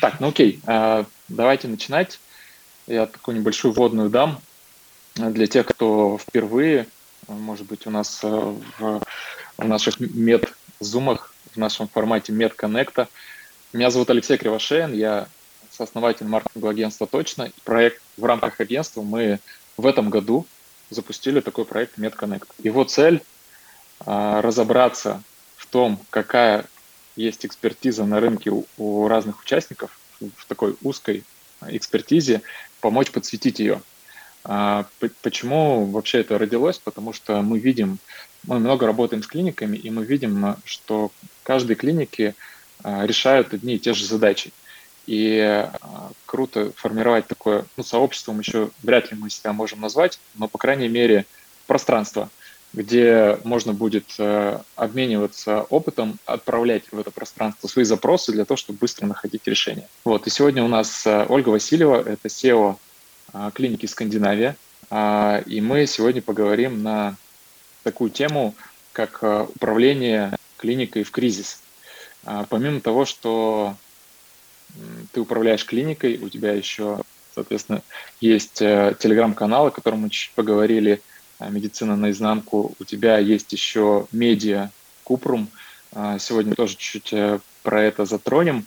Так, ну окей, а, давайте начинать. Я такую небольшую вводную дам для тех, кто впервые, может быть, у нас в, в наших мед-зумах, в нашем формате мед-коннекта. Меня зовут Алексей Кривошеин, я сооснователь маркетингового агентства «Точно». Проект в рамках агентства мы в этом году запустили такой проект MedConnect. Его цель а, разобраться в том, какая есть экспертиза на рынке у, разных участников в такой узкой экспертизе, помочь подсветить ее. А, почему вообще это родилось? Потому что мы видим, мы много работаем с клиниками, и мы видим, что каждой клинике а, решают одни и те же задачи. И а, круто формировать такое, ну, сообществом еще вряд ли мы себя можем назвать, но, по крайней мере, пространство – где можно будет э, обмениваться опытом, отправлять в это пространство свои запросы для того, чтобы быстро находить решения. Вот. И сегодня у нас э, Ольга Васильева, это SEO э, клиники Скандинавия, э, и мы сегодня поговорим на такую тему, как э, управление клиникой в кризис. Э, помимо того, что ты управляешь клиникой, у тебя еще, соответственно, есть э, телеграм-канал, о котором мы чуть поговорили, а, медицина наизнанку. У тебя есть еще медиа Купрум. А, сегодня тоже чуть-чуть э, про это затронем.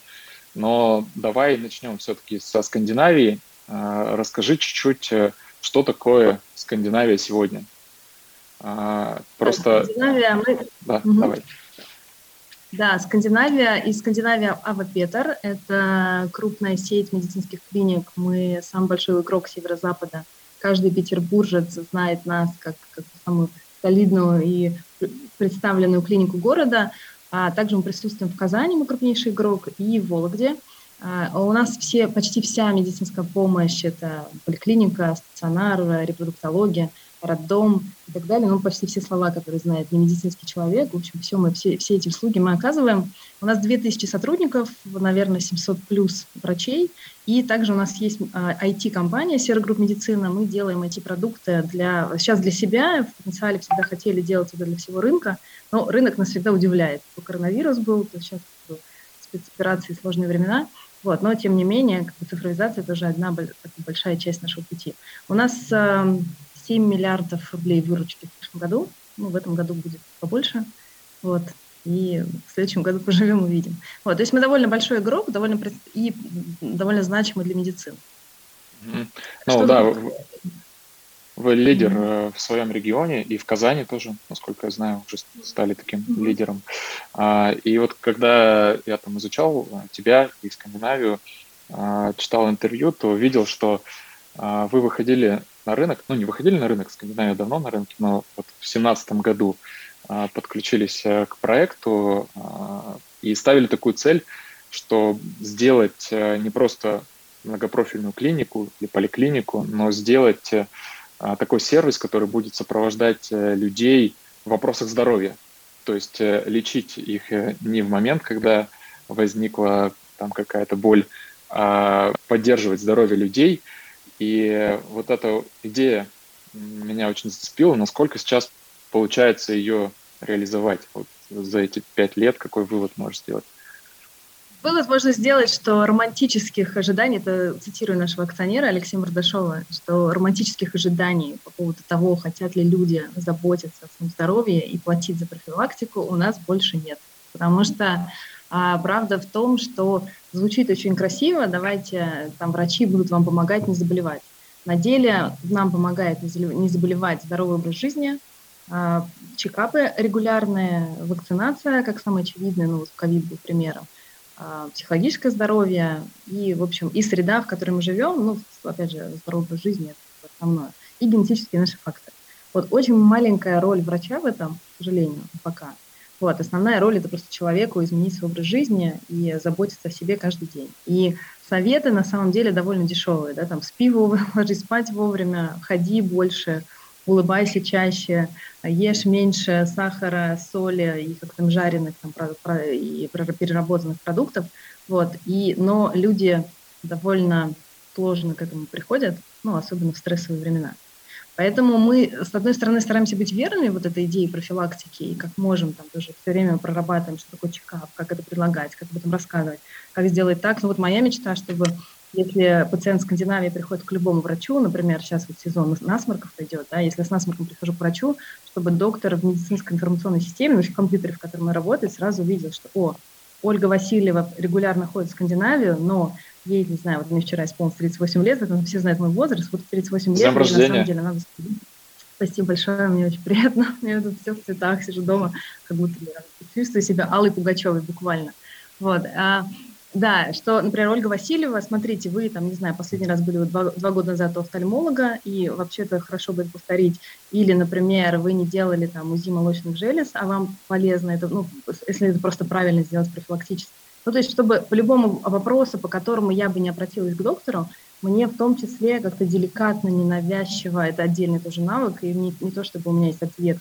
Но давай начнем все-таки со Скандинавии. А, расскажи чуть-чуть, э, что такое Скандинавия сегодня. Просто... Скандинавия, мы... Да, угу. давай. Да, Скандинавия и Скандинавия Авапетер – это крупная сеть медицинских клиник. Мы самый большой игрок северо-запада каждый петербуржец знает нас как, как самую солидную и представленную клинику города. А также мы присутствуем в Казани, мы крупнейший игрок, и в Вологде. А у нас все, почти вся медицинская помощь – это поликлиника, стационар, репродуктология – роддом и так далее. Ну, почти все слова, которые знает не медицинский человек. В общем, все, мы, все, все эти услуги мы оказываем. У нас 2000 сотрудников, наверное, 700 плюс врачей. И также у нас есть IT-компания Серогрупп Медицина. Мы делаем эти продукты для, сейчас для себя. В потенциале всегда хотели делать это для всего рынка. Но рынок нас всегда удивляет. То коронавирус был, то сейчас спецоперации, сложные времена. Вот, но тем не менее, как бы цифровизация – это уже одна большая часть нашего пути. У нас эм, 7 миллиардов рублей выручки в прошлом году. Ну, в этом году будет побольше. Вот. И в следующем году поживем, увидим. Вот. То есть мы довольно большой игрок, довольно и довольно значимый для медицины. Mm-hmm. Ну да, вы, вы лидер mm-hmm. в своем регионе и в Казани тоже, насколько я знаю, уже стали таким mm-hmm. лидером. А, и вот когда я там изучал тебя и Скандинавию, а, читал интервью, то видел, что а, вы выходили на рынок, ну не выходили на рынок, Скандинавия давно на рынке, но вот в 2017 году а, подключились э, к проекту а, и ставили такую цель, что сделать э, не просто многопрофильную клинику или поликлинику, но сделать э, такой сервис, который будет сопровождать людей в вопросах здоровья. То есть лечить их не в момент, когда возникла там какая-то боль, а поддерживать здоровье людей – и вот эта идея меня очень зацепила, насколько сейчас получается ее реализовать вот за эти пять лет, какой вывод можешь сделать? Вывод можно сделать, что романтических ожиданий, это цитирую нашего акционера Алексея Мордашова, что романтических ожиданий по поводу того, хотят ли люди заботиться о своем здоровье и платить за профилактику, у нас больше нет. Потому что а, правда в том, что звучит очень красиво, давайте там врачи будут вам помогать не заболевать. На деле нам помогает не заболевать здоровый образ жизни, а, чекапы регулярные, вакцинация, как самое очевидное, ну, вот ковид был примером, а, психологическое здоровье и, в общем, и среда, в которой мы живем, ну, опять же, здоровый образ жизни – это основное, и генетические наши факторы. Вот очень маленькая роль врача в этом, к сожалению, пока – вот, основная роль это просто человеку изменить свой образ жизни и заботиться о себе каждый день. И советы на самом деле довольно дешевые, да, там спи вовремя, ложись спать вовремя, ходи больше, улыбайся чаще, ешь меньше сахара, соли и как там жареных там, про, про, и переработанных продуктов. Вот. И, но люди довольно сложно к этому приходят, ну, особенно в стрессовые времена. Поэтому мы, с одной стороны, стараемся быть верными вот этой идее профилактики, и как можем там тоже все время прорабатываем, что такое чекап, как это предлагать, как об этом рассказывать, как сделать так. Ну вот моя мечта, чтобы если пациент в Скандинавии приходит к любому врачу, например, сейчас вот сезон насморков идет, да, если с насморком прихожу к врачу, чтобы доктор в медицинской информационной системе, в компьютере, в котором мы работаем, сразу увидел, что, о, Ольга Васильева регулярно ходит в Скандинавию, но ей, не знаю, вот мне вчера исполнилось 38 лет, это все знают мой возраст, вот 38 лет, Днем на самом деле надо Спасибо большое, мне очень приятно. Я тут все в цветах, сижу дома, как будто чувствую себя Аллой Пугачевой буквально. Вот. А, да, что, например, Ольга Васильева, смотрите, вы там, не знаю, последний раз были два, два года назад у офтальмолога, и вообще-то хорошо будет повторить. Или, например, вы не делали там УЗИ молочных желез, а вам полезно это, ну, если это просто правильно сделать профилактически. Ну, то есть, чтобы по любому вопросу, по которому я бы не обратилась к доктору, мне в том числе как-то деликатно, ненавязчиво, это отдельный тоже навык, и не, не то, чтобы у меня есть ответ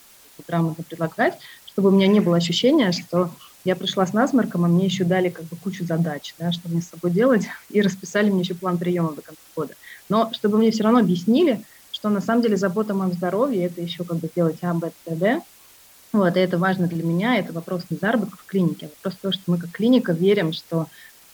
грамотно предлагать, чтобы у меня не было ощущения, что я пришла с насморком, а мне еще дали как бы кучу задач, да, что мне с собой делать, и расписали мне еще план приема до конца года. Но чтобы мне все равно объяснили, что на самом деле забота о моем здоровье – это еще как бы делать А, Б, С, Д. Вот, и это важно для меня, это вопрос не заработка в клинике, а вопрос того, что мы как клиника верим, что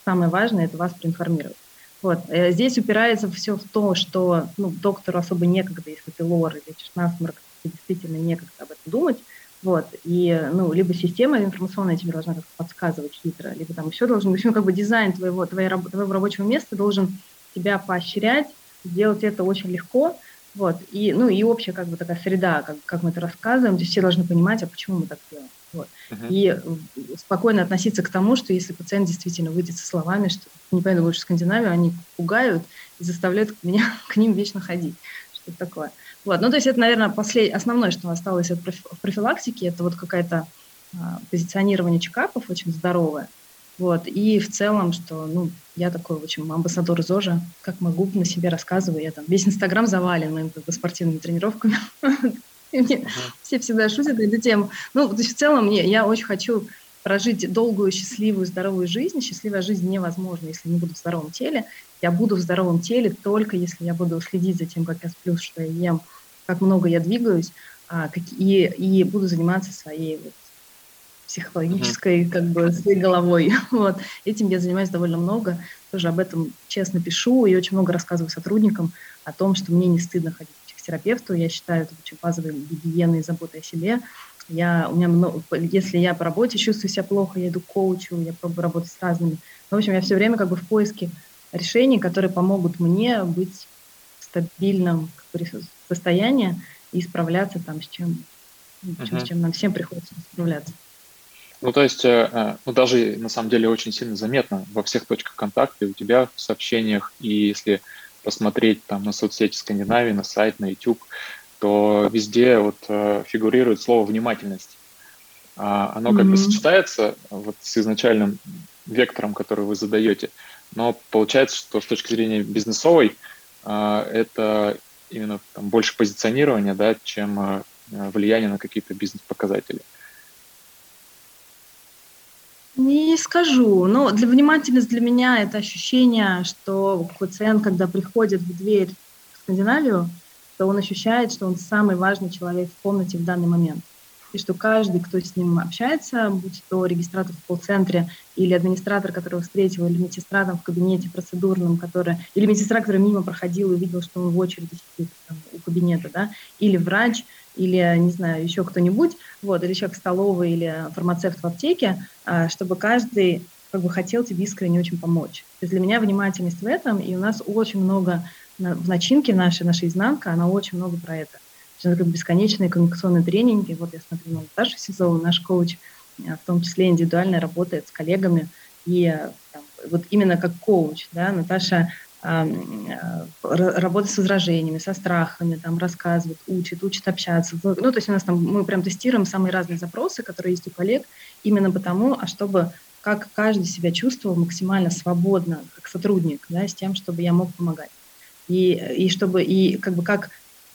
самое важное – это вас проинформировать. Вот. Э, здесь упирается все в то, что ну, доктору особо некогда, если ты лор или лечишь насморк, действительно некогда об этом думать, вот, и, ну, либо система информационная тебе должна как-то подсказывать хитро, либо там еще должен быть, ну, как бы дизайн твоего, твоего, твоего рабочего места должен тебя поощрять, сделать это очень легко, вот, и, ну, и общая как бы такая среда, как, как мы это рассказываем, здесь все должны понимать, а почему мы так делаем. Вот. Uh-huh. И спокойно относиться к тому, что если пациент действительно выйдет со словами, что не пойду больше в Скандинавию, они пугают и заставляют меня к ним вечно ходить. Что-то такое. Вот. Ну, то есть это, наверное, послед... основное, что осталось от профилактики, это вот какая-то а, позиционирование чекапов очень здоровое. Вот. И в целом, что ну, я такой, в общем, амбассадор ЗОЖа, как могу, на себе рассказываю. Я там весь Инстаграм завален моими как бы, спортивными тренировками. Все всегда шутят эту тему. Ну, в целом мне, я очень хочу прожить долгую, счастливую, здоровую жизнь. Счастливая жизнь невозможна, если не буду в здоровом теле. Я буду в здоровом теле только если я буду следить за тем, как я сплю, что я ем, как много я двигаюсь, а, и, и буду заниматься своей вот, психологической, mm-hmm. как бы, своей головой. Вот. Этим я занимаюсь довольно много. Тоже об этом честно пишу и очень много рассказываю сотрудникам о том, что мне не стыдно ходить к психотерапевту. Я считаю это очень базовой гигиеной и заботой о себе. Я, у меня много, если я по работе чувствую себя плохо, я иду к коучу, я пробую работать с разными. В общем, я все время как бы в поиске решений, которые помогут мне быть в стабильном состоянии и справляться там с чем, uh-huh. с чем нам всем приходится справляться. Ну, то есть, э, э, ну, даже на самом деле очень сильно заметно во всех точках контакта у тебя в сообщениях, и если посмотреть там на соцсети Скандинавии, на сайт, на YouTube, то везде вот э, фигурирует слово «внимательность». А, оно как mm-hmm. бы сочетается вот с изначальным вектором, который вы задаете, но получается, что с точки зрения бизнесовой это именно там, больше позиционирование, да, чем влияние на какие-то бизнес-показатели. Не скажу, но для внимательность для меня это ощущение, что пациент, когда приходит в дверь в Скандинавию, то он ощущает, что он самый важный человек в комнате в данный момент. И что каждый, кто с ним общается, будь то регистратор в колл-центре или администратор, которого встретил, или медсестра там в кабинете процедурном, который, или медсестра, которая мимо проходила и увидел, что он в очереди сидит там, у кабинета, да, или врач, или, не знаю, еще кто-нибудь, вот, или человек в столовой, или фармацевт в аптеке, а, чтобы каждый как бы хотел тебе искренне очень помочь. То есть для меня внимательность в этом, и у нас очень много в начинке нашей, наша изнанка, она очень много про это. Это как бесконечные коммуникационные тренинги. Вот я смотрю на Наташу Сизову, наш коуч, э, в том числе индивидуально работает с коллегами. И э, там, вот именно как коуч, да, Наташа э, работает с возражениями, со страхами, там, рассказывает, учит, учит общаться. Ну, то есть у нас там, мы прям тестируем самые разные запросы, которые есть у коллег, именно потому, а чтобы как каждый себя чувствовал максимально свободно, как сотрудник, да, с тем, чтобы я мог помогать и, и чтобы, и как бы как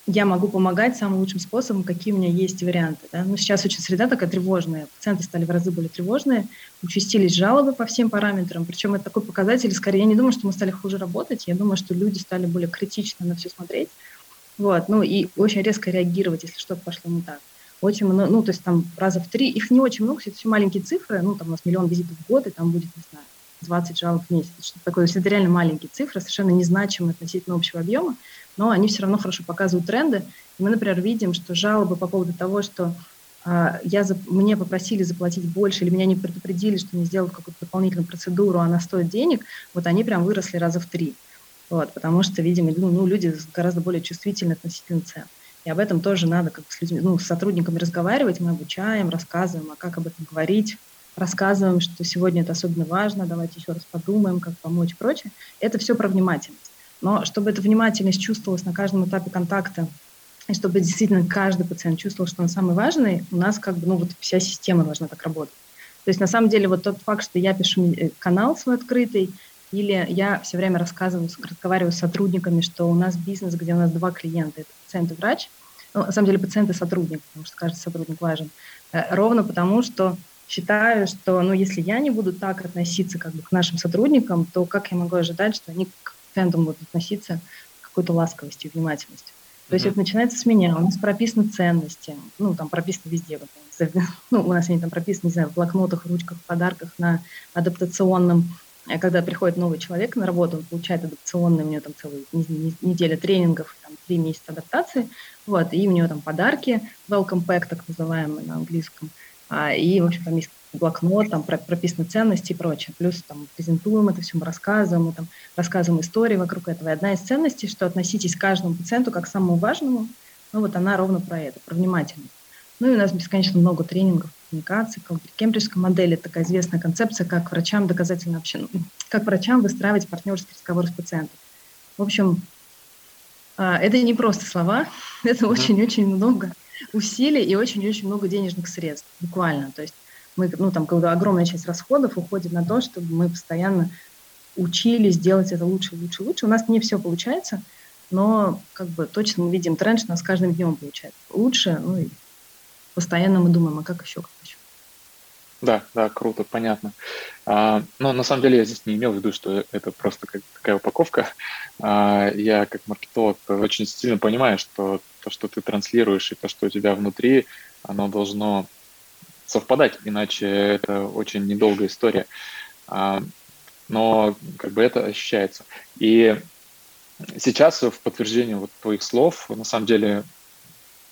я могу помогать самым лучшим способом, какие у меня есть варианты. Да? Ну, сейчас очень среда такая тревожная, пациенты стали в разы более тревожные, участились жалобы по всем параметрам, причем это такой показатель, скорее, я не думаю, что мы стали хуже работать, я думаю, что люди стали более критично на все смотреть, Вот, ну и очень резко реагировать, если что-то пошло не так. Очень много, ну, то есть там раза в три, их не очень много, это все маленькие цифры, ну, там у нас миллион визитов в год, и там будет, не знаю, 20 жалоб в месяц, что такое. То есть это реально маленькие цифры, совершенно незначимые относительно общего объема, но они все равно хорошо показывают тренды. И мы, например, видим, что жалобы по поводу того, что а, я, мне попросили заплатить больше, или меня не предупредили, что мне сделают какую-то дополнительную процедуру, она стоит денег, вот они прям выросли раза в три. Вот, потому что, видимо, ну, ну, люди гораздо более чувствительны относительно цен. И об этом тоже надо как с людьми, ну, с сотрудниками разговаривать, мы обучаем, рассказываем, а как об этом говорить, рассказываем, что сегодня это особенно важно, давайте еще раз подумаем, как помочь и прочее. Это все про внимательность. Но чтобы эта внимательность чувствовалась на каждом этапе контакта, и чтобы действительно каждый пациент чувствовал, что он самый важный, у нас как бы, ну, вот вся система должна так работать. То есть на самом деле вот тот факт, что я пишу э, канал свой открытый, или я все время рассказываю, разговариваю с сотрудниками, что у нас бизнес, где у нас два клиента, это пациент и врач, ну, на самом деле пациент и сотрудник, потому что каждый сотрудник важен, э, ровно потому, что считаю, что ну, если я не буду так относиться как бы, к нашим сотрудникам, то как я могу ожидать, что они к пациентам будут относиться с какой-то ласковостью и внимательностью? То есть mm-hmm. это начинается с меня, у нас прописаны ценности, ну, там прописаны везде, ну, у нас они там прописаны, не знаю, в блокнотах, ручках, подарках, на адаптационном а когда приходит новый человек на работу, он получает адаптационные, у него там целая неделя тренингов, там, три месяца адаптации, вот, и у него там подарки, welcome pack, так называемый на английском, и, в общем, там есть блокнот, там прописаны ценности и прочее. Плюс там презентуем это все, мы рассказываем, мы там рассказываем истории вокруг этого. И одна из ценностей, что относитесь к каждому пациенту как к самому важному, ну вот она ровно про это, про внимательность. Ну и у нас бесконечно много тренингов коммуникации. Кембриджская модель – это такая известная концепция, как врачам доказательно общение, как врачам выстраивать партнерский разговор с пациентом. В общем, а, это не просто слова, это очень-очень много усилий и очень-очень много денежных средств, буквально. То есть мы, ну, там, когда огромная часть расходов уходит на то, чтобы мы постоянно учились делать это лучше, лучше, лучше. У нас не все получается, но как бы точно мы видим тренд, что у нас с каждым днем получается лучше, ну и постоянно мы думаем, а как еще, как еще. Да, да, круто, понятно. А, но на самом деле я здесь не имел в виду, что это просто как такая упаковка. А, я как маркетолог очень сильно понимаю, что то, что ты транслируешь, и то, что у тебя внутри, оно должно совпадать, иначе это очень недолгая история. А, но как бы это ощущается. И сейчас в подтверждение вот твоих слов, на самом деле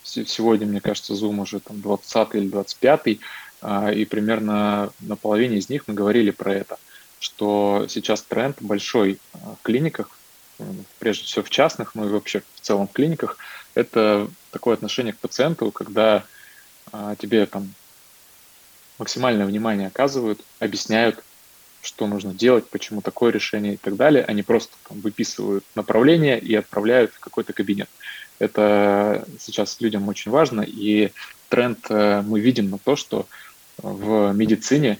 сегодня, мне кажется, Zoom уже там 20 или 25, а, и примерно на половине из них мы говорили про это, что сейчас тренд большой а, в клиниках, прежде всего в частных, но и вообще в целом в клиниках, это такое отношение к пациенту, когда а, тебе там максимальное внимание оказывают, объясняют, что нужно делать, почему такое решение и так далее. Они просто там, выписывают направление и отправляют в какой-то кабинет. Это сейчас людям очень важно, и тренд э, мы видим на то, что в медицине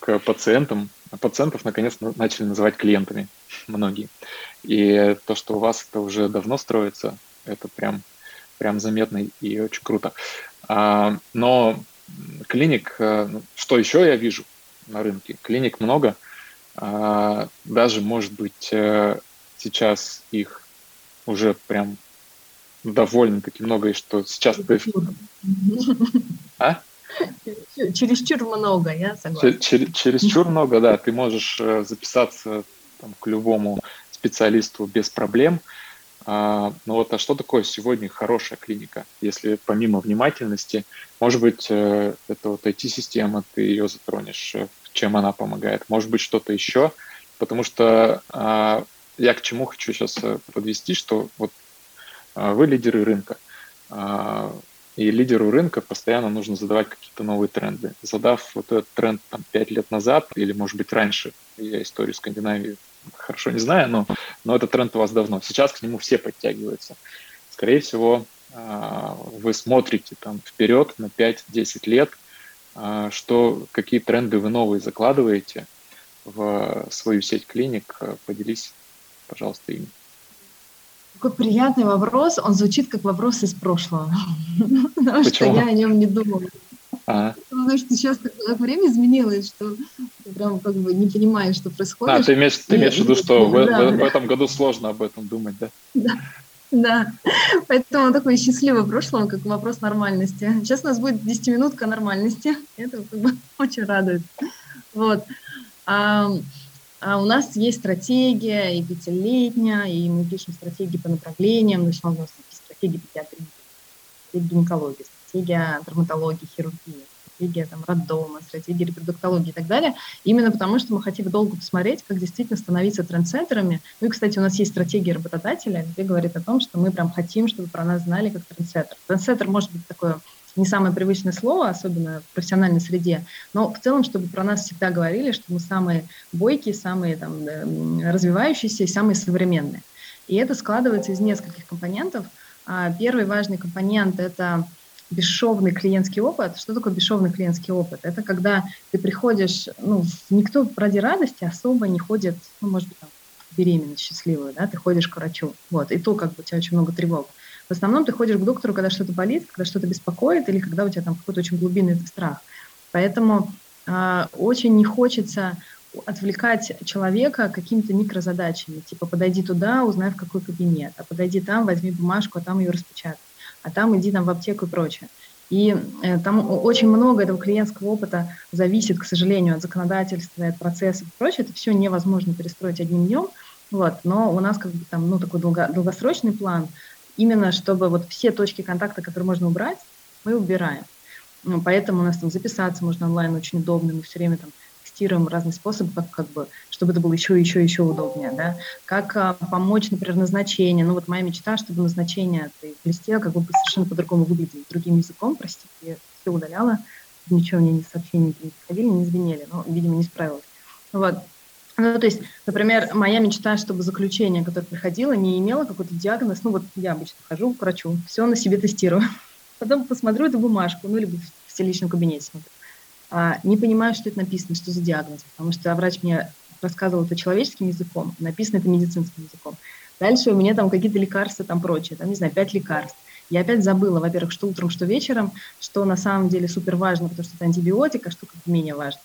к пациентам, пациентов наконец начали называть клиентами многие. И то, что у вас это уже давно строится, это прям, прям заметно и очень круто. А, но клиник, э, ну, что еще я вижу на рынке? Клиник много, а, даже, может быть, э, сейчас их уже прям довольно-таки много, и что сейчас ты... А? Чересчур много, я согласна. Чер- чересчур много, да. Ты можешь э, записаться там, к любому специалисту без проблем. А, ну вот, а что такое сегодня хорошая клиника? Если помимо внимательности, может быть, э, это вот IT-система, ты ее затронешь, э, чем она помогает. Может быть, что-то еще, потому что а, я к чему хочу сейчас подвести, что вот а, вы лидеры рынка. А, и лидеру рынка постоянно нужно задавать какие-то новые тренды. Задав вот этот тренд там, 5 лет назад или, может быть, раньше, я историю Скандинавии хорошо не знаю, но, но этот тренд у вас давно. Сейчас к нему все подтягиваются. Скорее всего, а, вы смотрите там вперед на 5-10 лет, что, какие тренды вы новые закладываете в свою сеть клиник, поделись, пожалуйста, ими. Какой приятный вопрос. Он звучит как вопрос из прошлого. Потому что я о нем не думала. А. Потому что сейчас так время изменилось, что ты прям как бы не понимаешь, что происходит. А, ты имеешь, ты имеешь в виду, что в, в, в этом году сложно об этом думать, да? Да. Да, поэтому такой счастливый прошлое, как вопрос нормальности. Сейчас у нас будет 10-минутка нормальности, это как бы очень радует. Вот. А, у нас есть стратегия и пятилетняя, и мы пишем стратегии по направлениям, есть у нас есть стратегия педиатрии, стратегия гинекологии, стратегия травматологии, хирургии, стратегия там, роддома, стратегия репродуктологии и так далее, именно потому что мы хотим долго посмотреть, как действительно становиться трендсеттерами. Ну и, кстати, у нас есть стратегия работодателя, где говорит о том, что мы прям хотим, чтобы про нас знали как трендсеттер. Трендсеттер может быть такое не самое привычное слово, особенно в профессиональной среде, но в целом, чтобы про нас всегда говорили, что мы самые бойкие, самые там, развивающиеся и самые современные. И это складывается из нескольких компонентов. А первый важный компонент – это бесшовный клиентский опыт. Что такое бесшовный клиентский опыт? Это когда ты приходишь, ну, никто ради радости особо не ходит, ну, может быть, там, беременность счастливую, да, ты ходишь к врачу, вот, и то, как бы у тебя очень много тревог. В основном ты ходишь к доктору, когда что-то болит, когда что-то беспокоит, или когда у тебя там какой-то очень глубинный страх. Поэтому э, очень не хочется отвлекать человека какими-то микрозадачами, типа подойди туда, узнай в какой кабинет, а подойди там, возьми бумажку, а там ее распечатай а там иди там в аптеку и прочее. И э, там очень много этого клиентского опыта зависит, к сожалению, от законодательства, от процессов и прочее. Это все невозможно перестроить одним днем. Вот. Но у нас как бы там, ну, такой долго, долгосрочный план, именно чтобы вот все точки контакта, которые можно убрать, мы убираем. Ну, поэтому у нас там записаться можно онлайн очень удобно, мы все время там тестируем разные способы, как, как бы, чтобы это было еще, еще, еще удобнее, да. Как а, помочь, например, назначение. Ну вот моя мечта, чтобы назначение этой в листе как бы совершенно по-другому выглядело, другим языком, простите, я все удаляла, ничего мне не сообщения не приходили, не звенели, но, видимо, не справилась. Вот. Ну, то есть, например, моя мечта, чтобы заключение, которое приходило, не имело какой-то диагноз. Ну, вот я обычно хожу к врачу, все на себе тестирую. Потом посмотрю эту бумажку, ну, либо в личном кабинете смотрю а, не понимаю, что это написано, что за диагноз, потому что врач мне рассказывал это человеческим языком, написано это медицинским языком. Дальше у меня там какие-то лекарства, там прочее, там, не знаю, пять лекарств. Я опять забыла, во-первых, что утром, что вечером, что на самом деле супер важно, потому что это антибиотик, а что как менее важно.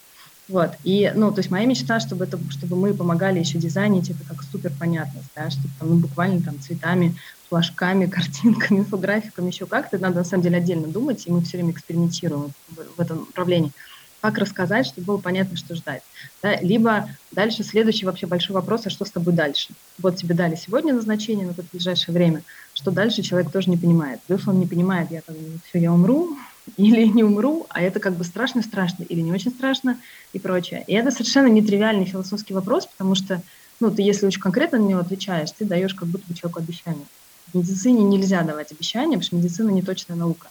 Вот. И, ну, то есть моя мечта, чтобы, это, чтобы мы помогали еще дизайнить это как супер понятность, да, чтобы там, ну, буквально там цветами, флажками, картинками, инфографиками, еще как-то. Надо на самом деле отдельно думать, и мы все время экспериментируем в, этом направлении как рассказать, чтобы было понятно, что ждать. Да? Либо дальше следующий вообще большой вопрос, а что с тобой дальше? Вот тебе дали сегодня назначение на то ближайшее время, что дальше человек тоже не понимает. Если он не понимает, я бы, все, я умру, или не умру, а это как бы страшно-страшно, или не очень страшно, и прочее. И это совершенно нетривиальный философский вопрос, потому что, ну, ты если очень конкретно на него отвечаешь, ты даешь как будто бы человеку обещание. В медицине нельзя давать обещания, потому что медицина не точная наука.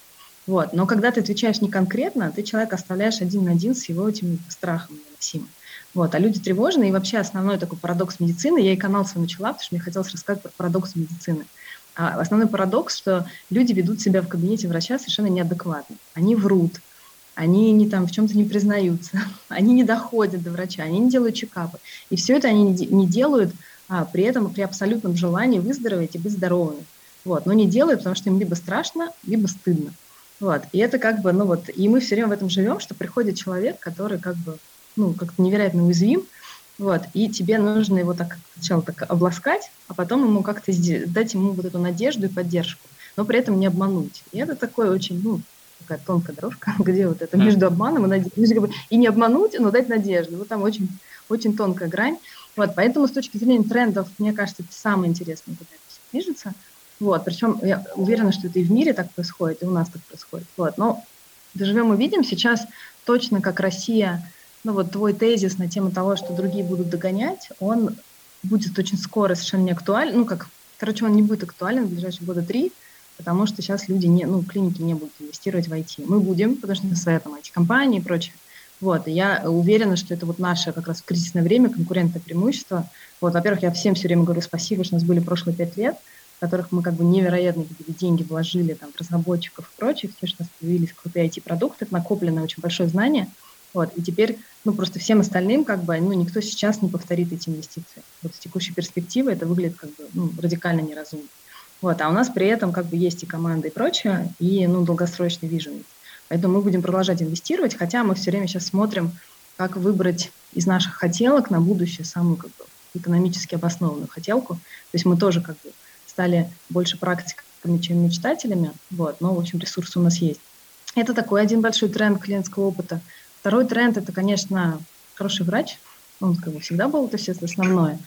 Вот. Но когда ты отвечаешь не конкретно, ты человека оставляешь один на один с его этим страхом невыносимым. Вот. А люди тревожные, и вообще основной такой парадокс медицины, я и канал свой начала, потому что мне хотелось рассказать про парадокс медицины. А основной парадокс, что люди ведут себя в кабинете врача совершенно неадекватно. Они врут, они не там в чем-то не признаются, они не доходят до врача, они не делают чекапы. И все это они не делают а, при этом при абсолютном желании выздороветь и быть здоровыми. Вот. Но не делают, потому что им либо страшно, либо стыдно. Вот. И это как бы, ну вот, и мы все время в этом живем, что приходит человек, который как бы, ну, как-то невероятно уязвим, вот, и тебе нужно его так сначала так обласкать, а потом ему как-то дать ему вот эту надежду и поддержку, но при этом не обмануть. И это такой очень, ну, такая тонкая дорожка, где вот это между обманом и надеждой. И не обмануть, но дать надежду. Вот там очень, очень тонкая грань. Вот, поэтому с точки зрения трендов, мне кажется, это самое интересное, когда это все движется. Вот, причем я уверена, что это и в мире так происходит, и у нас так происходит. Вот, но доживем и видим. Сейчас точно как Россия, ну вот твой тезис на тему того, что другие будут догонять, он будет очень скоро совершенно не актуален. Ну, как, короче, он не будет актуален в ближайшие года три, потому что сейчас люди, не, ну, клиники не будут инвестировать в IT. Мы будем, потому что у нас своя там IT-компания и прочее. Вот, и я уверена, что это вот наше как раз в кризисное время конкурентное преимущество. Вот, во-первых, я всем все время говорю спасибо, что у нас были прошлые пять лет – которых мы как бы невероятные какие-то деньги вложили, там, в разработчиков и прочее, все, что у нас появились крутые IT-продукты, накопленное очень большое знание, вот, и теперь, ну, просто всем остальным, как бы, ну, никто сейчас не повторит эти инвестиции. Вот с текущей перспективы это выглядит, как бы, ну, радикально неразумно. Вот, а у нас при этом, как бы, есть и команда и прочее, и, ну, долгосрочный вижен. Поэтому мы будем продолжать инвестировать, хотя мы все время сейчас смотрим, как выбрать из наших хотелок на будущее самую, как бы, экономически обоснованную хотелку. То есть мы тоже, как бы, стали больше практиками, чем мечтателями, вот, но, в общем, ресурсы у нас есть. Это такой один большой тренд клиентского опыта. Второй тренд – это, конечно, хороший врач. Он как бы всегда был, то есть это основное.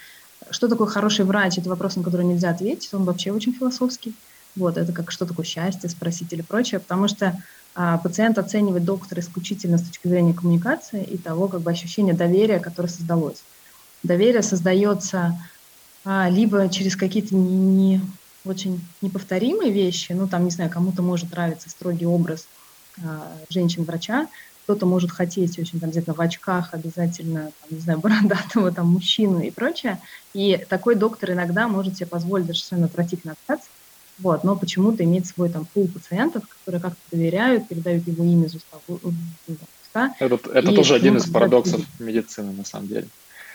Что такое хороший врач? Это вопрос, на который нельзя ответить. Он вообще очень философский. Вот, это как что такое счастье спросить или прочее, потому что а, пациент оценивает доктора исключительно с точки зрения коммуникации и того, как бы ощущения доверия, которое создалось. Доверие создается а, либо через какие-то не, не очень неповторимые вещи, ну там, не знаю, кому-то может нравиться строгий образ а, женщин-врача, кто-то может хотеть очень там, обязательно в очках, обязательно, там, не знаю, бородатого там мужчину и прочее. И такой доктор иногда может себе позволить даже совершенно отвратительно общаться, вот, но почему-то иметь свой там пул пациентов, которые как-то доверяют, передают его имя из уста уста. Это, это и, тоже один ну, из парадоксов медицины, на самом деле.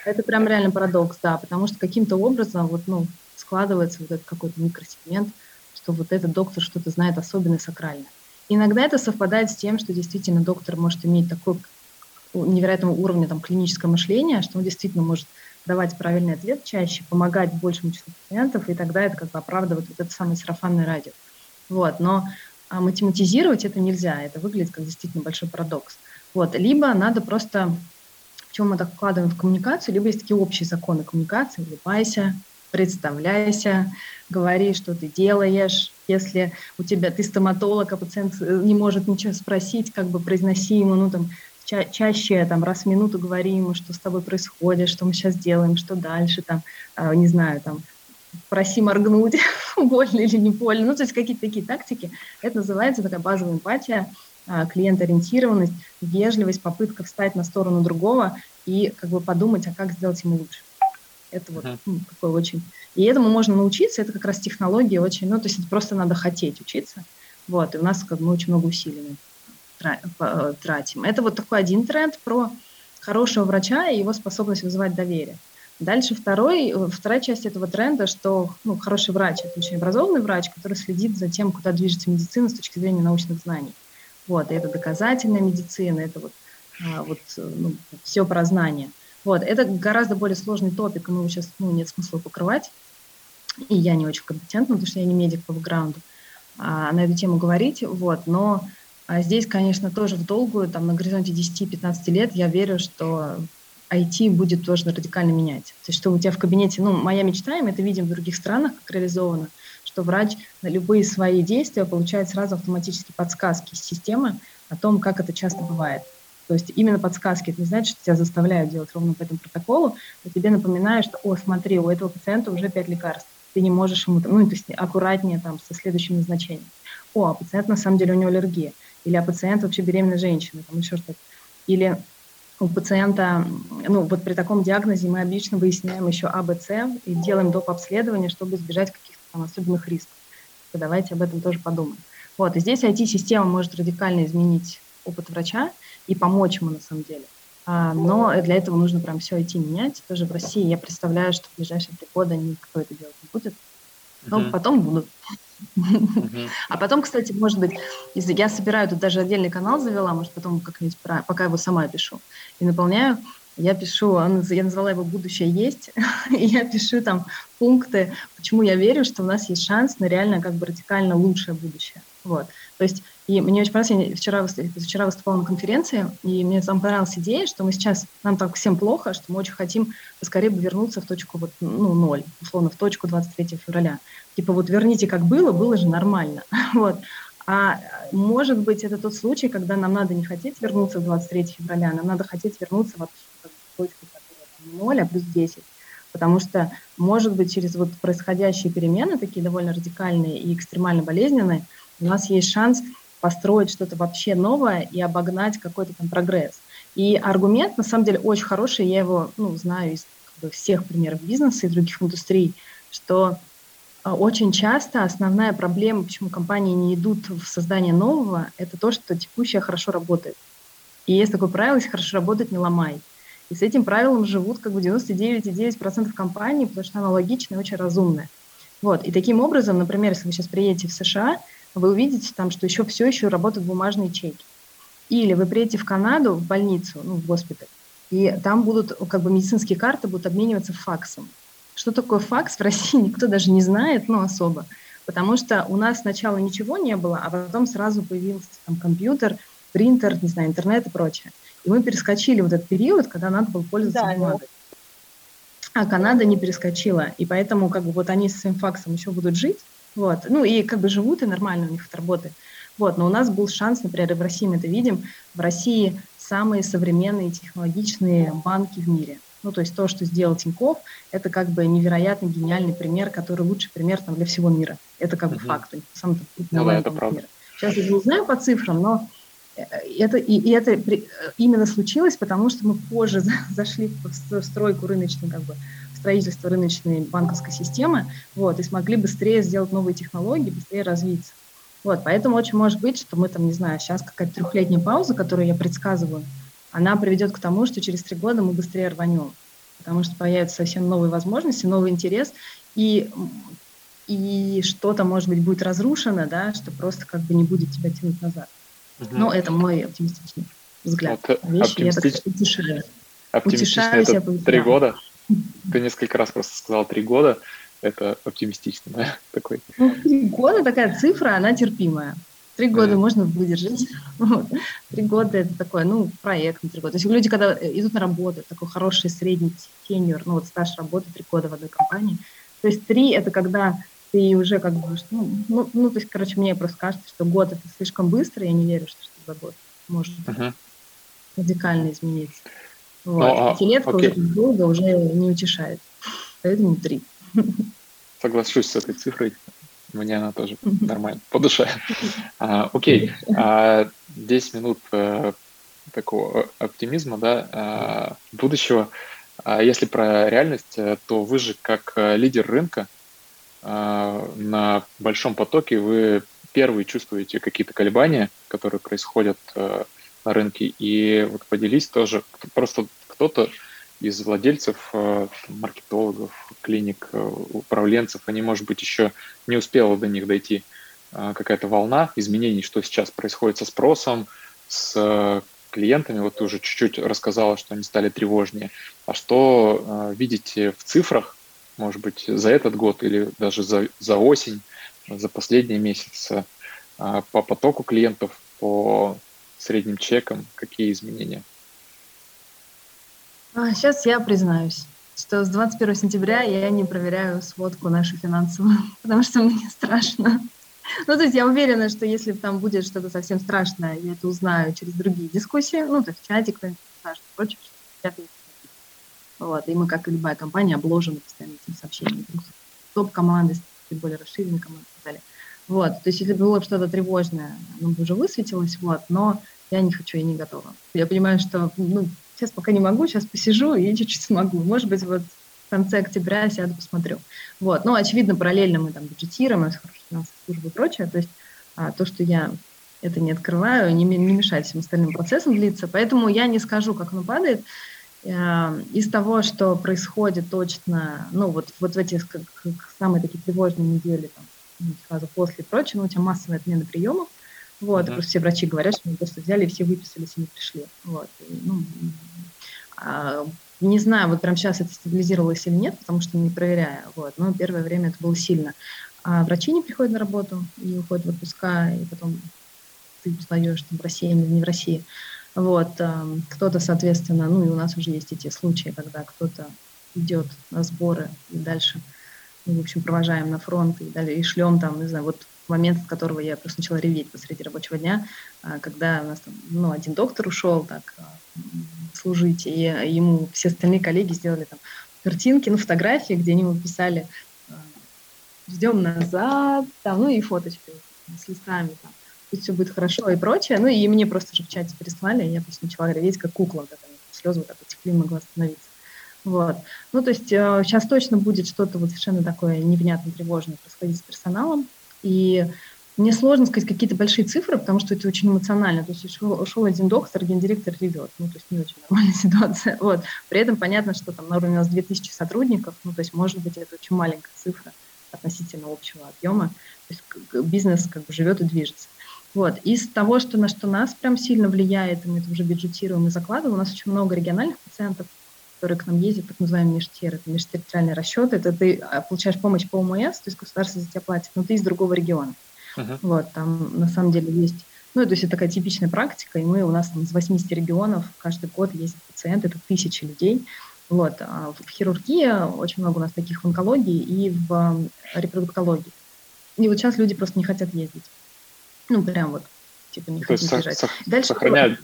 Это прям реально парадокс, да, потому что каким-то образом вот, ну, складывается вот этот какой-то микросегмент, что вот этот доктор что-то знает особенное сакральное. Иногда это совпадает с тем, что действительно доктор может иметь такой невероятного уровня там, клинического мышления, что он действительно может давать правильный ответ чаще, помогать большему числу пациентов, и тогда это как бы оправдывает вот это самое сарафанное радио. Вот, но а, математизировать это нельзя, это выглядит как действительно большой парадокс. Вот, либо надо просто, почему мы так вкладываем в коммуникацию, либо есть такие общие законы коммуникации, улыбайся, представляйся, говори, что ты делаешь. Если у тебя ты стоматолог, а пациент э, не может ничего спросить, как бы произноси ему, ну там ча чаще там раз в минуту говори ему, что с тобой происходит, что мы сейчас делаем, что дальше, там, э, не знаю, там, проси моргнуть, больно или не больно, ну, то есть какие-то такие тактики. Это называется такая базовая эмпатия, э, клиент-ориентированность, вежливость, попытка встать на сторону другого и как бы подумать, а как сделать ему лучше. Это вот ну, такой очень... И этому можно научиться, это как раз технология очень... Ну, то есть просто надо хотеть учиться. Вот, и у нас как бы мы очень много усилий тратим. Это вот такой один тренд про хорошего врача и его способность вызывать доверие. Дальше второй, вторая часть этого тренда, что ну, хороший врач – это очень образованный врач, который следит за тем, куда движется медицина с точки зрения научных знаний. Вот, и это доказательная медицина, это вот, а, вот ну, все про знания. Вот, это гораздо более сложный топик, его сейчас ну, нет смысла покрывать. И я не очень компетентна, потому что я не медик по бэкграунду, а, на эту тему говорить. Вот, но а здесь, конечно, тоже в долгую, там, на горизонте 10-15 лет, я верю, что IT будет тоже радикально менять. То есть, что у тебя в кабинете, ну, моя мечта, и мы это видим в других странах, как реализовано, что врач на любые свои действия получает сразу автоматически подсказки из системы о том, как это часто бывает. То есть именно подсказки, это не значит, что тебя заставляют делать ровно по этому протоколу, но тебе напоминают, что, о, смотри, у этого пациента уже пять лекарств, ты не можешь ему, ну, то есть аккуратнее там со следующим назначением. О, а пациент на самом деле у него аллергия, или а пациент вообще беременная женщина, там еще что-то. Или у пациента, ну, вот при таком диагнозе мы обычно выясняем еще АБЦ и делаем доп. обследование, чтобы избежать каких-то там особенных рисков. Давайте об этом тоже подумаем. Вот, и здесь IT-система может радикально изменить опыт врача, и помочь ему на самом деле. А, но для этого нужно прям все идти менять. Тоже в России я представляю, что в ближайшие три года никто это делать не будет. Но uh-huh. потом будут. Uh-huh. А потом, кстати, может быть, если я собираю, тут даже отдельный канал завела, может, потом как-нибудь, пока его сама пишу, и наполняю, я пишу, я назвала его «Будущее есть», и я пишу там пункты, почему я верю, что у нас есть шанс на реально как бы радикально лучшее будущее. Вот. То есть и мне очень понравилось, я вчера, вчера выступала на конференции, и мне там понравилась идея, что мы сейчас, нам так всем плохо, что мы очень хотим поскорее вернуться в точку вот, ну, ноль, условно, в точку 23 февраля. Типа вот верните как было, было же нормально. вот. А может быть, это тот случай, когда нам надо не хотеть вернуться в 23 февраля, нам надо хотеть вернуться в точку, которая 0, а плюс 10. Потому что, может быть, через вот происходящие перемены, такие довольно радикальные и экстремально болезненные, у нас есть шанс построить что-то вообще новое и обогнать какой-то там прогресс. И аргумент, на самом деле, очень хороший, я его ну, знаю из как бы, всех примеров бизнеса и других индустрий, что а, очень часто основная проблема, почему компании не идут в создание нового, это то, что текущее хорошо работает. И есть такое правило, если хорошо работает, не ломай. И с этим правилом живут как бы 99,9% компаний, потому что оно логичное и очень разумное. Вот. И таким образом, например, если вы сейчас приедете в США, вы увидите там, что еще все еще работают бумажные чеки. Или вы приедете в Канаду, в больницу, ну, в госпиталь, и там будут, как бы, медицинские карты будут обмениваться факсом. что такое факс в России, никто даже не знает, ну, особо. Потому что у нас сначала ничего не было, а потом сразу появился там компьютер, принтер, не знаю, интернет и прочее. И мы перескочили вот этот период, когда надо было пользоваться да, бумагой. А Канада не перескочила, и поэтому как бы вот они с своим факсом еще будут жить, вот, ну и как бы живут, и нормально у них это работает. Вот, но у нас был шанс, например, и в России мы это видим, в России самые современные технологичные банки в мире. Ну, то есть то, что сделал Тиньков, это как бы невероятно гениальный пример, который лучший пример там, для всего мира. Это как бы угу. факт. Сам ну, да, это правда. Мира. Сейчас я не знаю по цифрам, но э, это, и, и это при, именно случилось, потому что мы позже зашли в стройку рыночной, как бы, строительство рыночной банковской системы, вот, и смогли быстрее сделать новые технологии, быстрее развиться. Вот, поэтому очень может быть, что мы там, не знаю, сейчас какая-то трехлетняя пауза, которую я предсказываю, она приведет к тому, что через три года мы быстрее рванем, потому что появятся совсем новые возможности, новый интерес, и, и что-то, может быть, будет разрушено, да, что просто как бы не будет тебя тянуть назад. Угу. Но это мой оптимистичный взгляд. Вот, Вещи, оптимистич... я так утешаю. Оптимистично утешаюсь, это три года? Ты несколько раз просто сказал три года это оптимистично, да, такой. Ну, три года такая цифра, она терпимая. Три года mm. можно выдержать. Вот. Три года это такой, ну, проект на три года. То есть люди, когда идут на работу, такой хороший средний тенер, ну, вот стаж работы три года в одной компании. То есть три – это когда ты уже как бы, ну, ну, ну, то есть, короче, мне просто кажется, что год – это слишком быстро, я не верю, что за год может uh-huh. радикально измениться. Вот. Ну, а, Пятилетка уже долго уже не утешает. Поэтому три. Соглашусь с этой цифрой. Мне она тоже нормально, по душе. А, окей, а, 10 минут а, такого оптимизма, да, а, будущего. А если про реальность, э, то вы же как э, лидер рынка а, на большом потоке, вы первые чувствуете какие-то колебания, которые происходят а, на рынке, и вот поделись тоже, просто кто-то из владельцев, э, маркетологов, клиник, э, управленцев, они, может быть, еще не успела до них дойти э, какая-то волна изменений, что сейчас происходит со спросом, с клиентами. Вот ты уже чуть-чуть рассказала, что они стали тревожнее. А что видите в цифрах, может быть, за этот год или даже за, за осень, за последние месяцы по потоку клиентов, по средним чекам, какие изменения? А, сейчас я признаюсь, что с 21 сентября я не проверяю сводку нашу финансовую, потому что мне страшно. Ну, то есть я уверена, что если там будет что-то совсем страшное, я это узнаю через другие дискуссии, ну, то есть в чате кто-нибудь скажет, прочее, что вот, и мы, как и любая компания, обложены постоянно этим сообщением. Топ-команды, более расширенные команды и так далее. Вот, то есть если было что-то тревожное, оно бы уже высветилось, вот, но я не хочу, я не готова. Я понимаю, что, ну, сейчас пока не могу, сейчас посижу и чуть-чуть смогу. Может быть, вот в конце октября сяду, посмотрю. Вот. Но, очевидно, параллельно мы там бюджетируем, у нас финансовая служба и прочее. То есть а, то, что я это не открываю, не, не мешает всем остальным процессам длиться. Поэтому я не скажу, как оно падает. А, из того, что происходит точно, ну, вот, вот в эти как, как самые такие тревожные недели, там, ну, сразу после и прочее, ну, у тебя массовая отмена приемов, вот, mm-hmm. просто все врачи говорят, что мы просто взяли и все выписались и не пришли. Вот. И, ну, а, не знаю, вот прям сейчас это стабилизировалось или нет, потому что не проверяю. Вот. Но первое время это было сильно. А врачи не приходят на работу и уходят в отпуска, и потом ты узнаешь, там, в России или не в России. Вот. Кто-то, соответственно, ну и у нас уже есть эти случаи, когда кто-то идет на сборы и дальше в общем, провожаем на фронт и, далее, и шлем там, не знаю, вот момент, от которого я просто начала реветь посреди рабочего дня, а, когда у нас там, ну, один доктор ушел так а, служить, и ему все остальные коллеги сделали там картинки, ну, фотографии, где они ему писали а, «ждем назад», там, ну, и фоточки с листами, там, пусть все будет хорошо и прочее. Ну, и мне просто же в чате переслали, и я просто начала реветь, как кукла, вот слезы вот так текли, могла остановиться. Вот. Ну, то есть сейчас точно будет что-то вот совершенно такое невнятно тревожное происходить с персоналом, и мне сложно сказать какие-то большие цифры, потому что это очень эмоционально. То есть ушел, ушел один доктор, гендиректор ревет. Ну, то есть не очень нормальная ситуация. Вот. При этом понятно, что там на уровне у нас 2000 сотрудников, ну, то есть может быть это очень маленькая цифра относительно общего объема. То есть бизнес как бы живет и движется. Вот. Из того, что на что нас прям сильно влияет, и мы это уже бюджетируем и закладываем, у нас очень много региональных пациентов, которые к нам ездят, так называемый межтер, это межтерриториальный расчет, это ты а, получаешь помощь по ОМС, то есть государство за тебя платит, но ты из другого региона. Uh-huh. Вот, там на самом деле есть, ну, то есть это такая типичная практика, и мы, у нас там из 80 регионов каждый год ездят пациенты, это тысячи людей, вот, а в хирургии очень много у нас таких в онкологии и в репродуктологии. И вот сейчас люди просто не хотят ездить. Ну, прям вот, типа не То хотят бежать. Дальше сохраняют,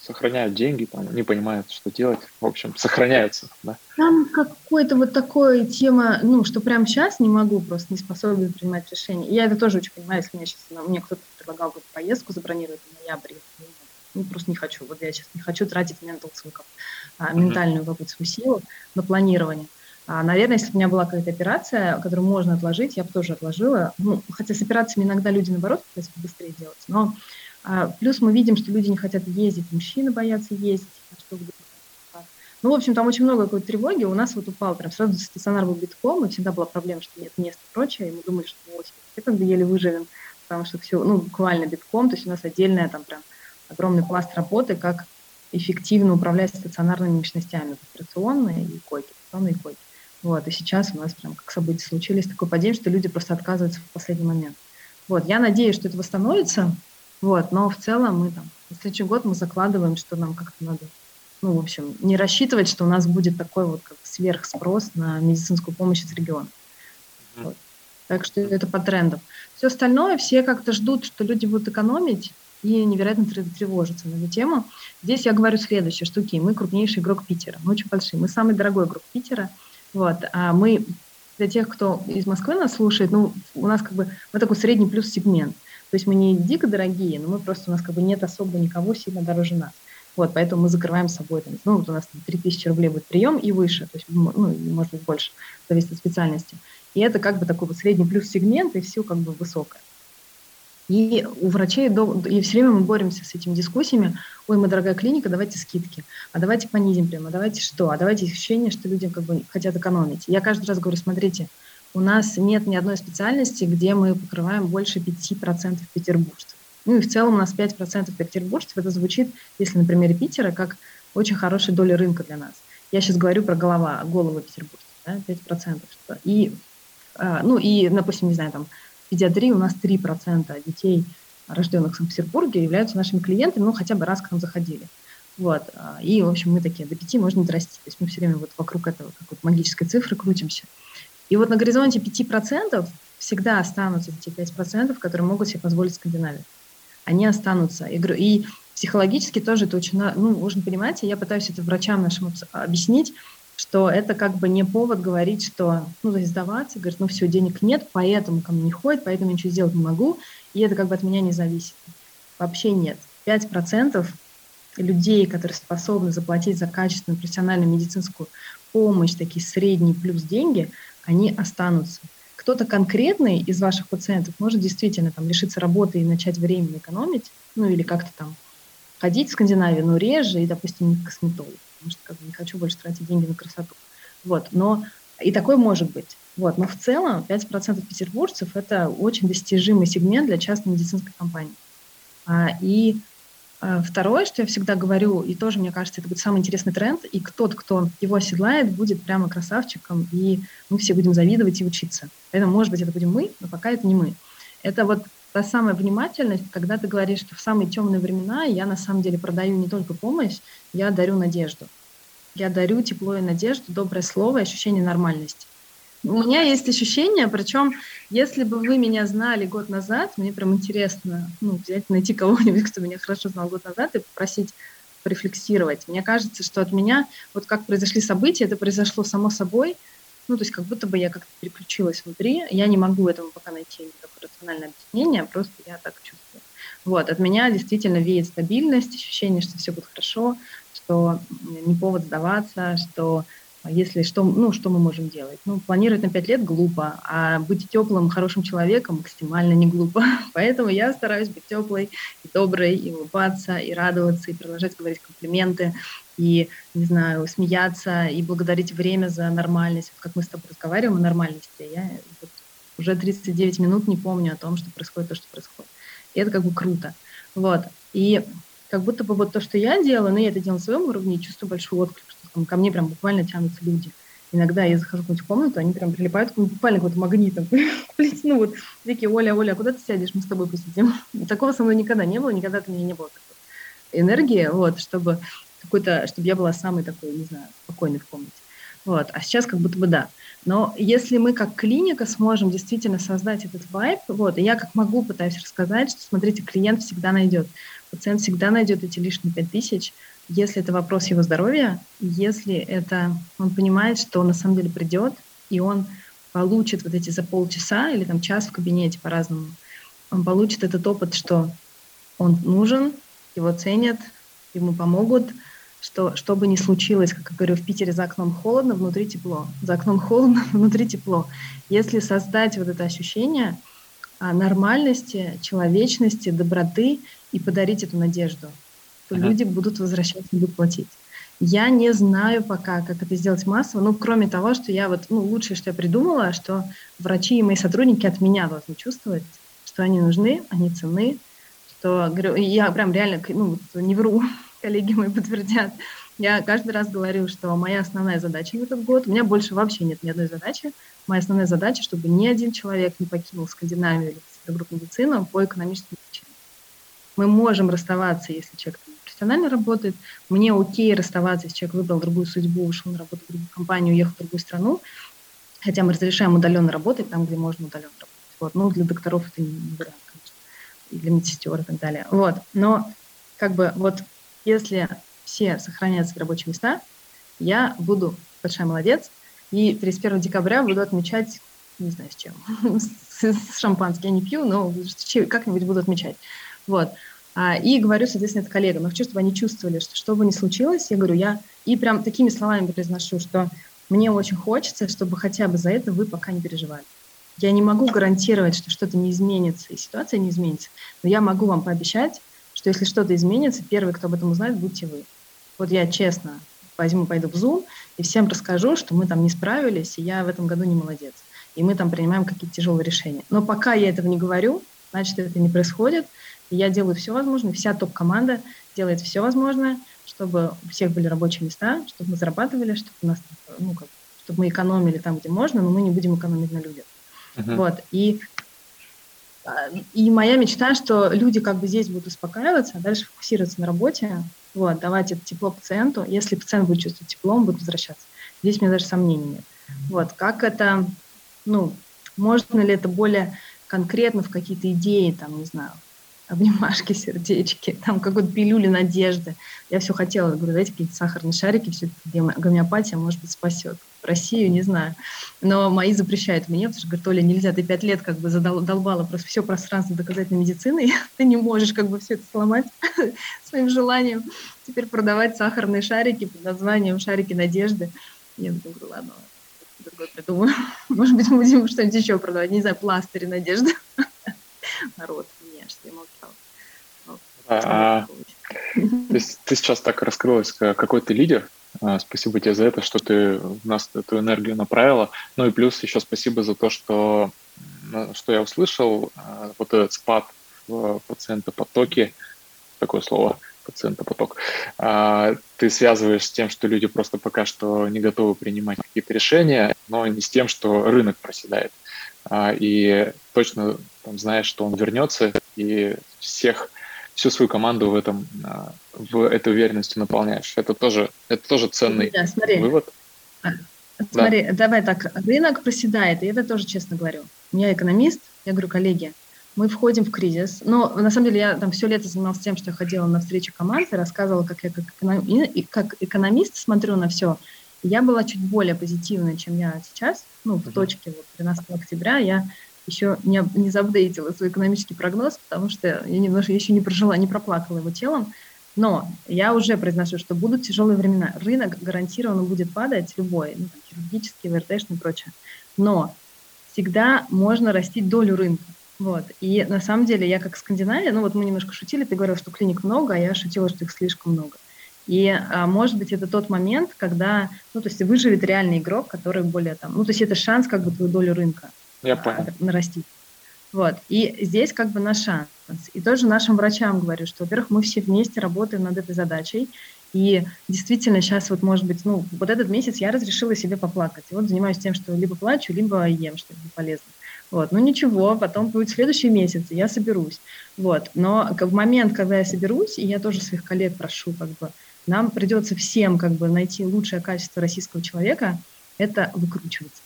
сохраняют деньги, там, не понимают, что делать. В общем, сохраняются, да? Там какой-то вот такой тема, ну, что прямо сейчас не могу, просто не способен принимать решения. Я это тоже очень понимаю, если мне сейчас, ну, мне кто-то предлагал какую-то поездку забронировать в ноябре, ну, просто не хочу. Вот я сейчас не хочу тратить ментал свою, а, ментальную какую-то свою силу на планирование. А, наверное, если бы у меня была какая-то операция, которую можно отложить, я бы тоже отложила. Ну, хотя с операциями иногда люди, наоборот, пытаются быстрее делать. Но плюс мы видим, что люди не хотят ездить, мужчины боятся ездить. Ну, в общем, там очень много какой-то тревоги. У нас вот упал прям сразу стационар был битком, и всегда была проблема, что нет места и прочее. И мы думали, что мы все как бы еле выживем, потому что все, ну, буквально битком. То есть у нас отдельная там прям огромный пласт работы, как эффективно управлять стационарными мощностями, операционные и койки, операционные койки. Вот, и сейчас у нас прям как события случились, такое падение, что люди просто отказываются в последний момент. Вот, я надеюсь, что это восстановится, вот, но в целом мы там, на следующий год мы закладываем, что нам как-то надо, ну, в общем, не рассчитывать, что у нас будет такой вот как сверхспрос на медицинскую помощь из региона. Вот. Так что это по трендам. Все остальное, все как-то ждут, что люди будут экономить, и невероятно тревожатся на эту тему. Здесь я говорю следующее, что окей, мы крупнейший игрок Питера, мы очень большие, мы самый дорогой игрок Питера, вот, а мы для тех, кто из Москвы нас слушает, ну, у нас как бы, мы такой средний плюс сегмент, то есть мы не дико дорогие, но мы просто, у нас как бы нет особо никого сильно дороже нас. Вот, поэтому мы закрываем с собой, там, ну, вот у нас там, 3000 рублей будет прием и выше, то есть, ну, может быть, больше, зависит от специальности. И это как бы такой вот средний плюс сегмент, и все как бы высокое. И у врачей, и все время мы боремся с этими дискуссиями, ой, мы дорогая клиника, давайте скидки, а давайте понизим прямо, а давайте что, а давайте ощущение, что люди как бы хотят экономить. Я каждый раз говорю, смотрите, у нас нет ни одной специальности, где мы покрываем больше 5% петербуржцев. Ну и в целом у нас 5% петербуржцев, это звучит, если на примере Питера, как очень хорошая доля рынка для нас. Я сейчас говорю про голова, голову петербуржцев, да, 5%. Что. И, а, ну и, допустим, не знаю, там, педиатрии у нас 3% детей, рожденных в Санкт-Петербурге, являются нашими клиентами, ну, хотя бы раз к нам заходили. Вот. А, и, в общем, мы такие, до пяти можно не расти. То есть мы все время вот вокруг этого как вот магической цифры крутимся. И вот на горизонте 5% всегда останутся эти 5%, которые могут себе позволить Скандинавию. Они останутся. И психологически тоже это очень, ну, нужно понимать, и я пытаюсь это врачам нашим объяснить, что это как бы не повод говорить, что, ну, то есть сдаваться, говорит, ну, все, денег нет, поэтому ко мне не ходит, поэтому я ничего сделать не могу, и это как бы от меня не зависит. Вообще нет. 5% людей, которые способны заплатить за качественную профессиональную медицинскую помощь, такие средние плюс деньги, они останутся. Кто-то конкретный из ваших пациентов может действительно там лишиться работы и начать временно экономить, ну или как-то там ходить в Скандинавию, но реже, и, допустим, не к косметологу потому что как бы не хочу больше тратить деньги на красоту. Вот, но и такое может быть. Вот, но в целом 5% петербуржцев – это очень достижимый сегмент для частной медицинской компании. А, и второе, что я всегда говорю, и тоже, мне кажется, это будет самый интересный тренд, и тот, кто его оседлает, будет прямо красавчиком, и мы все будем завидовать и учиться. Поэтому, может быть, это будем мы, но пока это не мы. Это вот та самая внимательность, когда ты говоришь, что в самые темные времена я на самом деле продаю не только помощь, я дарю надежду. Я дарю тепло и надежду, доброе слово и ощущение нормальности. У меня есть ощущение, причем, если бы вы меня знали год назад, мне прям интересно ну, взять, найти кого-нибудь, кто меня хорошо знал год назад, и попросить порефлексировать. Мне кажется, что от меня, вот как произошли события, это произошло само собой, ну, то есть как будто бы я как-то переключилась внутри, я не могу этому пока найти никакое рациональное объяснение, просто я так чувствую. Вот, от меня действительно веет стабильность, ощущение, что все будет хорошо, что не повод сдаваться, что если что, ну, что мы можем делать? Ну, планировать на пять лет глупо, а быть теплым, хорошим человеком максимально не глупо. Поэтому я стараюсь быть теплой и доброй, и улыбаться, и радоваться, и продолжать говорить комплименты, и, не знаю, смеяться, и благодарить время за нормальность. Как мы с тобой разговариваем о нормальности, я вот уже 39 минут не помню о том, что происходит то, что происходит. И это как бы круто. Вот. И как будто бы вот то, что я делаю, но ну, я это делаю на своем уровне, и чувствую большой отклик, ко мне прям буквально тянутся люди. Иногда я захожу в какую-нибудь комнату, они прям прилипают буквально какой-то магнитом. ну вот, такие, Оля, Оля, куда ты сядешь, мы с тобой посидим. Такого со мной никогда не было, никогда у меня не было такой энергии, вот, чтобы какой-то, чтобы я была самой такой, не знаю, спокойной в комнате. Вот. А сейчас как будто бы да. Но если мы как клиника сможем действительно создать этот вайб, вот, и я как могу пытаюсь рассказать, что, смотрите, клиент всегда найдет, пациент всегда найдет эти лишние пять тысяч, если это вопрос его здоровья, если это он понимает, что он на самом деле придет, и он получит вот эти за полчаса или там час в кабинете по-разному, он получит этот опыт, что он нужен, его ценят, ему помогут, что что бы ни случилось, как я говорю, в Питере за окном холодно, внутри тепло. За окном холодно, внутри тепло. Если создать вот это ощущение а, нормальности, человечности, доброты и подарить эту надежду, то uh-huh. люди будут возвращаться, будут платить. Я не знаю пока, как это сделать массово, ну, кроме того, что я вот, ну, лучшее, что я придумала, что врачи и мои сотрудники от меня должны чувствовать, что они нужны, они ценны, что, говорю, я прям реально, ну, не вру, коллеги мои подтвердят. Я каждый раз говорю, что моя основная задача в этот год, у меня больше вообще нет ни одной задачи. Моя основная задача, чтобы ни один человек не покинул Скандинавию или группу медицину по экономическим причинам. Мы можем расставаться, если человек профессионально работает. Мне окей расставаться, если человек выбрал другую судьбу, ушел на работу в другую компанию, уехал в другую страну. Хотя мы разрешаем удаленно работать там, где можно удаленно работать. Вот. Ну, для докторов это не вариант, конечно. И для медсестер и так далее. Вот. Но как бы вот если все сохранят свои рабочие места, я буду большая молодец, и 31 декабря буду отмечать, не знаю с чем, с шампанским я не пью, но как-нибудь буду отмечать. Вот. А, и говорю, соответственно, это коллегам. Но хочу, чтобы они чувствовали, что что бы ни случилось, я говорю, я и прям такими словами произношу, что мне очень хочется, чтобы хотя бы за это вы пока не переживали. Я не могу гарантировать, что что-то не изменится, и ситуация не изменится, но я могу вам пообещать, что если что-то изменится, первый, кто об этом узнает, будете вы. Вот я честно возьму, пойду в Zoom и всем расскажу, что мы там не справились, и я в этом году не молодец. И мы там принимаем какие-то тяжелые решения. Но пока я этого не говорю, значит, это не происходит. И я делаю все возможное, вся топ-команда делает все возможное, чтобы у всех были рабочие места, чтобы мы зарабатывали, чтобы, у нас, ну, как, чтобы мы экономили там, где можно, но мы не будем экономить на людях. Uh-huh. Вот. И и моя мечта, что люди как бы здесь будут успокаиваться, а дальше фокусироваться на работе, вот, давать это тепло пациенту. Если пациент будет чувствовать тепло, он будет возвращаться. Здесь у меня даже сомнений нет. Вот, как это, ну, можно ли это более конкретно в какие-то идеи, там, не знаю, обнимашки, сердечки, там какой-то пилюли надежды. Я все хотела, говорю, дайте какие-то сахарные шарики, все гомеопатия, может быть, спасет. Россию, не знаю. Но мои запрещают мне, потому что говорят, Оля, нельзя, ты пять лет как бы задолбала просто все пространство доказательной медицины, ты не можешь как бы все это сломать своим желанием. Теперь продавать сахарные шарики под названием «Шарики надежды». Я говорю, ладно, другой придумаю. Может быть, мы будем что-нибудь еще продавать, не знаю, пластыри надежды. Народ, я молчала. А, то есть ты сейчас так раскрылась, какой ты лидер, а, спасибо тебе за это, что ты в нас эту энергию направила. Ну и плюс еще спасибо за то, что, что я услышал, а, вот этот спад в пациентопотоке, такое слово, пациентопоток, а, ты связываешь с тем, что люди просто пока что не готовы принимать какие-то решения, но не с тем, что рынок проседает. И точно там, знаешь, что он вернется, и всех всю свою команду в этом, а, в этой уверенностью наполняешь. Это тоже, это тоже ценный да, смотри. вывод. А, смотри, да. давай так, рынок проседает, и это тоже честно говорю. Меня экономист, я говорю, коллеги, мы входим в кризис. Но на самом деле я там все лето занималась тем, что я ходила на встречу команды, рассказывала, как я как, экономист, как экономист смотрю на все. Я была чуть более позитивной, чем я сейчас. Ну, в точке вот 13 октября я еще не, не заапдейтила свой экономический прогноз, потому что я немножко еще не прожила, не проплакала его телом. Но я уже произношу, что будут тяжелые времена. Рынок гарантированно будет падать, любой, ну, там, хирургический, ВРТшный и прочее. Но всегда можно растить долю рынка. Вот. И на самом деле я как Скандинавия, ну вот мы немножко шутили, ты говорил, что клиник много, а я шутила, что их слишком много. И, а, может быть, это тот момент, когда, ну, то есть выживет реальный игрок, который более там, ну, то есть это шанс как бы твою долю рынка. Я понял. нарастить. Вот. И здесь как бы наш шанс. И тоже нашим врачам говорю, что, во-первых, мы все вместе работаем над этой задачей. И действительно сейчас вот, может быть, ну, вот этот месяц я разрешила себе поплакать. И вот занимаюсь тем, что либо плачу, либо ем что-нибудь полезное. Вот, ну ничего, потом будет следующий месяц, и я соберусь. Вот, но в момент, когда я соберусь, и я тоже своих коллег прошу, как бы, нам придется всем как бы найти лучшее качество российского человека, это выкручиваться.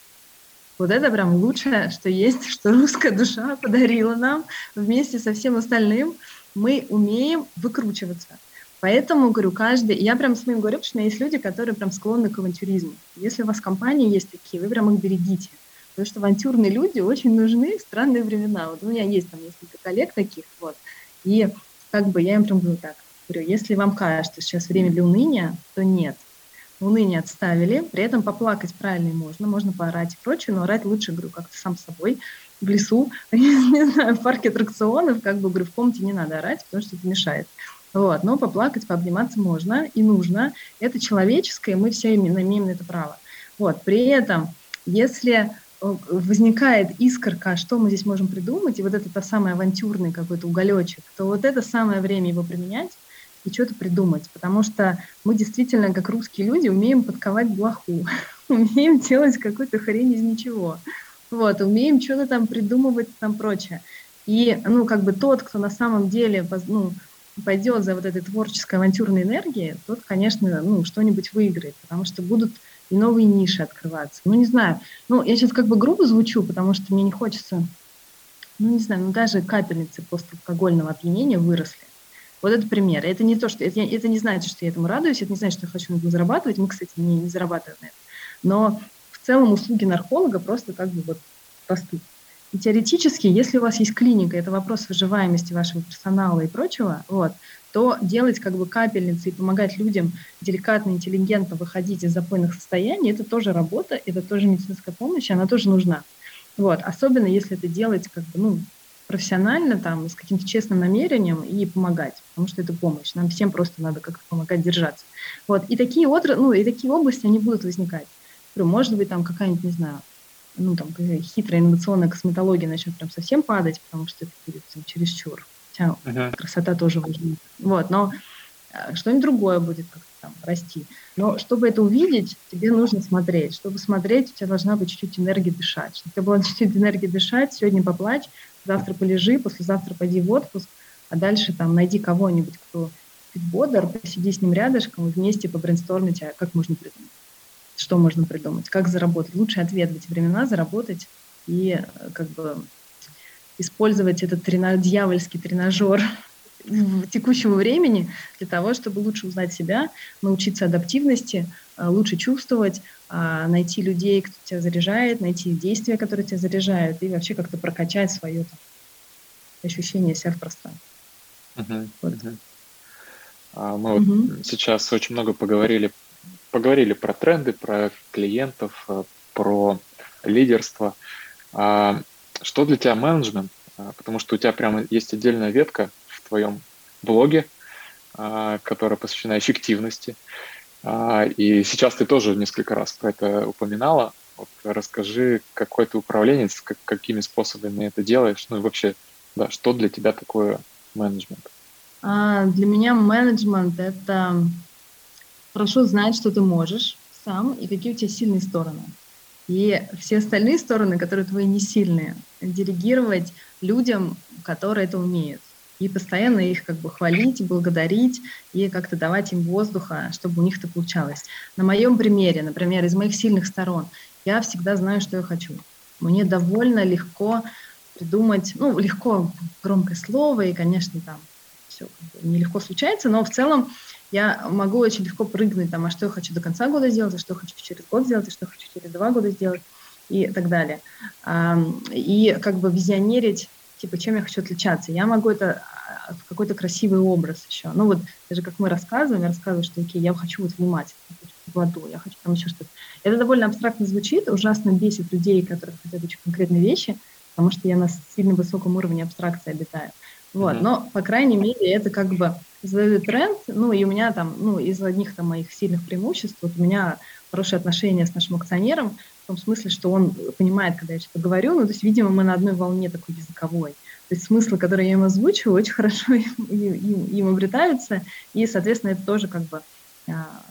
Вот это прям лучшее, что есть, что русская душа подарила нам вместе со всем остальным. Мы умеем выкручиваться. Поэтому, говорю, каждый... Я прям с моим говорю, потому что у меня есть люди, которые прям склонны к авантюризму. Если у вас в компании есть такие, вы прям их берегите. Потому что авантюрные люди очень нужны в странные времена. Вот у меня есть там несколько коллег таких, вот. И как бы я им прям говорю так, говорю, если вам кажется, что сейчас время для уныния, то нет. Уныние отставили, при этом поплакать правильно можно, можно поорать и прочее, но орать лучше, говорю, как-то сам собой, в лесу, не знаю, в парке аттракционов, как бы, говорю, в комнате не надо орать, потому что это мешает. Вот, но поплакать, пообниматься можно и нужно. Это человеческое, мы все имеем на это право. Вот, при этом, если э, возникает искорка, что мы здесь можем придумать, и вот это та самый авантюрный какой-то уголечек, то вот это самое время его применять и что-то придумать, потому что мы действительно, как русские люди, умеем подковать блоху, умеем делать какую-то хрень из ничего, вот, умеем что-то там придумывать, там прочее. И, ну, как бы тот, кто на самом деле, ну, пойдет за вот этой творческой авантюрной энергией, тот, конечно, ну, что-нибудь выиграет, потому что будут и новые ниши открываться. Ну, не знаю, ну, я сейчас как бы грубо звучу, потому что мне не хочется, ну, не знаю, ну, даже капельницы посталкогольного опьянения выросли. Вот это пример. Это не то, что это, это не значит, что я этому радуюсь, это не значит, что я хочу на этом зарабатывать. Мы, кстати, не, не зарабатываем на этом. Но в целом услуги нарколога просто как бы вот растут. И теоретически, если у вас есть клиника, это вопрос выживаемости вашего персонала и прочего, вот, то делать как бы капельницы и помогать людям деликатно, интеллигентно выходить из запойных состояний, это тоже работа, это тоже медицинская помощь, она тоже нужна. Вот, особенно если это делать как бы, ну, профессионально, там, с каким-то честным намерением и помогать, потому что это помощь. Нам всем просто надо как-то помогать держаться. Вот, и такие, отр... ну, и такие области, они будут возникать. Может быть, там какая-нибудь, не знаю, ну, там, хитрая инновационная косметология начнет прям совсем падать, потому что это будет там, чересчур. Хотя uh-huh. красота тоже важна. Вот, но а, что-нибудь другое будет как-то там расти. Но чтобы это увидеть, тебе нужно смотреть. Чтобы смотреть, у тебя должна быть чуть-чуть энергии дышать. Чтобы у тебя была чуть-чуть энергии дышать, сегодня поплачь, завтра полежи, послезавтра пойди в отпуск, а дальше там найди кого-нибудь, кто бодр, посиди с ним рядышком, и вместе побрейнстормите, а как можно придумать что можно придумать, как заработать. Лучший ответ в эти времена заработать и э, как бы использовать этот трена... дьявольский тренажер текущего времени для того, чтобы лучше узнать себя, научиться адаптивности, лучше чувствовать, а, найти людей, кто тебя заряжает, найти действия, которые тебя заряжают, и вообще как-то прокачать свое там, ощущение себя в пространстве. Uh-huh, вот. uh-huh. Мы uh-huh. вот сейчас очень много поговорили поговорили про тренды, про клиентов, э, про лидерство. А что для тебя менеджмент? Потому что у тебя прямо есть отдельная ветка в твоем блоге, которая посвящена эффективности. И сейчас ты тоже несколько раз про это упоминала. Вот расскажи, какой ты управленец, как, какими способами это делаешь, ну и вообще, да, что для тебя такое менеджмент? А, для меня менеджмент — это хорошо знать, что ты можешь сам и какие у тебя сильные стороны. И все остальные стороны, которые твои не сильные, делегировать людям, которые это умеют. И постоянно их как бы хвалить, благодарить и как-то давать им воздуха, чтобы у них это получалось. На моем примере, например, из моих сильных сторон, я всегда знаю, что я хочу. Мне довольно легко придумать, ну, легко громкое слово, и, конечно, там все нелегко случается, но в целом я могу очень легко прыгнуть, там, а что я хочу до конца года сделать, а что хочу через год сделать, а что хочу через два года сделать и так далее. И как бы визионерить, типа, чем я хочу отличаться. Я могу это а, в какой-то красивый образ еще. Ну вот, даже как мы рассказываем, я рассказываю, что окей, я хочу вот в Юмате, я хочу я хочу там еще что-то. Это довольно абстрактно звучит, ужасно бесит людей, которые хотят очень конкретные вещи, потому что я на сильно высоком уровне абстракции обитаю. Вот, mm-hmm. но, по крайней мере, это как бы задает тренд, ну, и у меня там, ну, из одних там моих сильных преимуществ, вот у меня хорошие отношения с нашим акционером, в том смысле, что он понимает, когда я что-то говорю, ну, то есть, видимо, мы на одной волне такой языковой. То есть смыслы, которые я ему озвучиваю, очень хорошо им, им, им обретаются, и, соответственно, это тоже как бы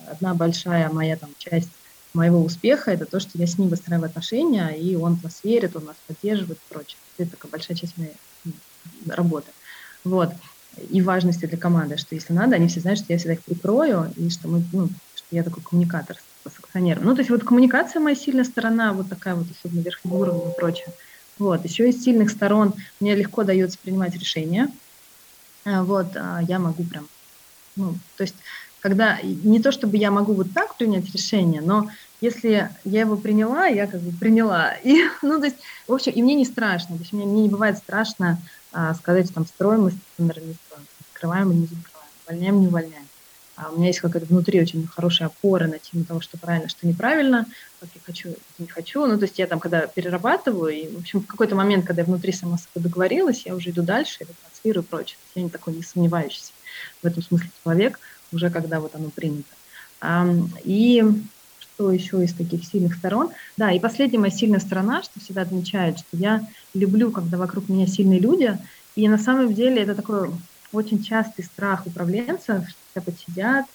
одна большая моя там часть моего успеха это то, что я с ним выстраиваю отношения, и он в нас верит, он нас поддерживает и прочее. Это такая большая часть моей работы. Вот. И важности для команды, что если надо, они все знают, что я всегда их прикрою, и что мы, ну, что я такой коммуникатор акционером. Ну, то есть вот коммуникация моя сильная сторона, вот такая вот, особенно верхнего уровня и прочее. Вот. Еще из сильных сторон мне легко дается принимать решения. А, вот, а, я могу прям, ну, то есть когда не то чтобы я могу вот так принять решение, но если я его приняла, я как бы приняла. И, ну, то есть, в общем, и мне не страшно. То есть мне, мне не бывает страшно а, сказать, там, строим мы сценарий, не строим, закрываем или не закрываем, увольняем, не увольняем. А у меня есть какая-то внутри очень хорошая опора на тему того, что правильно, что неправильно, как я хочу, не хочу. Ну, то есть я там, когда перерабатываю, и, в общем, в какой-то момент, когда я внутри сама собой договорилась, я уже иду дальше, я транслирую прочее. Я не такой не сомневающийся в этом смысле человек – уже когда вот оно принято. И что еще из таких сильных сторон? Да, и последняя моя сильная сторона, что всегда отмечает, что я люблю, когда вокруг меня сильные люди, и на самом деле это такой очень частый страх управленцев, что тебя подсидят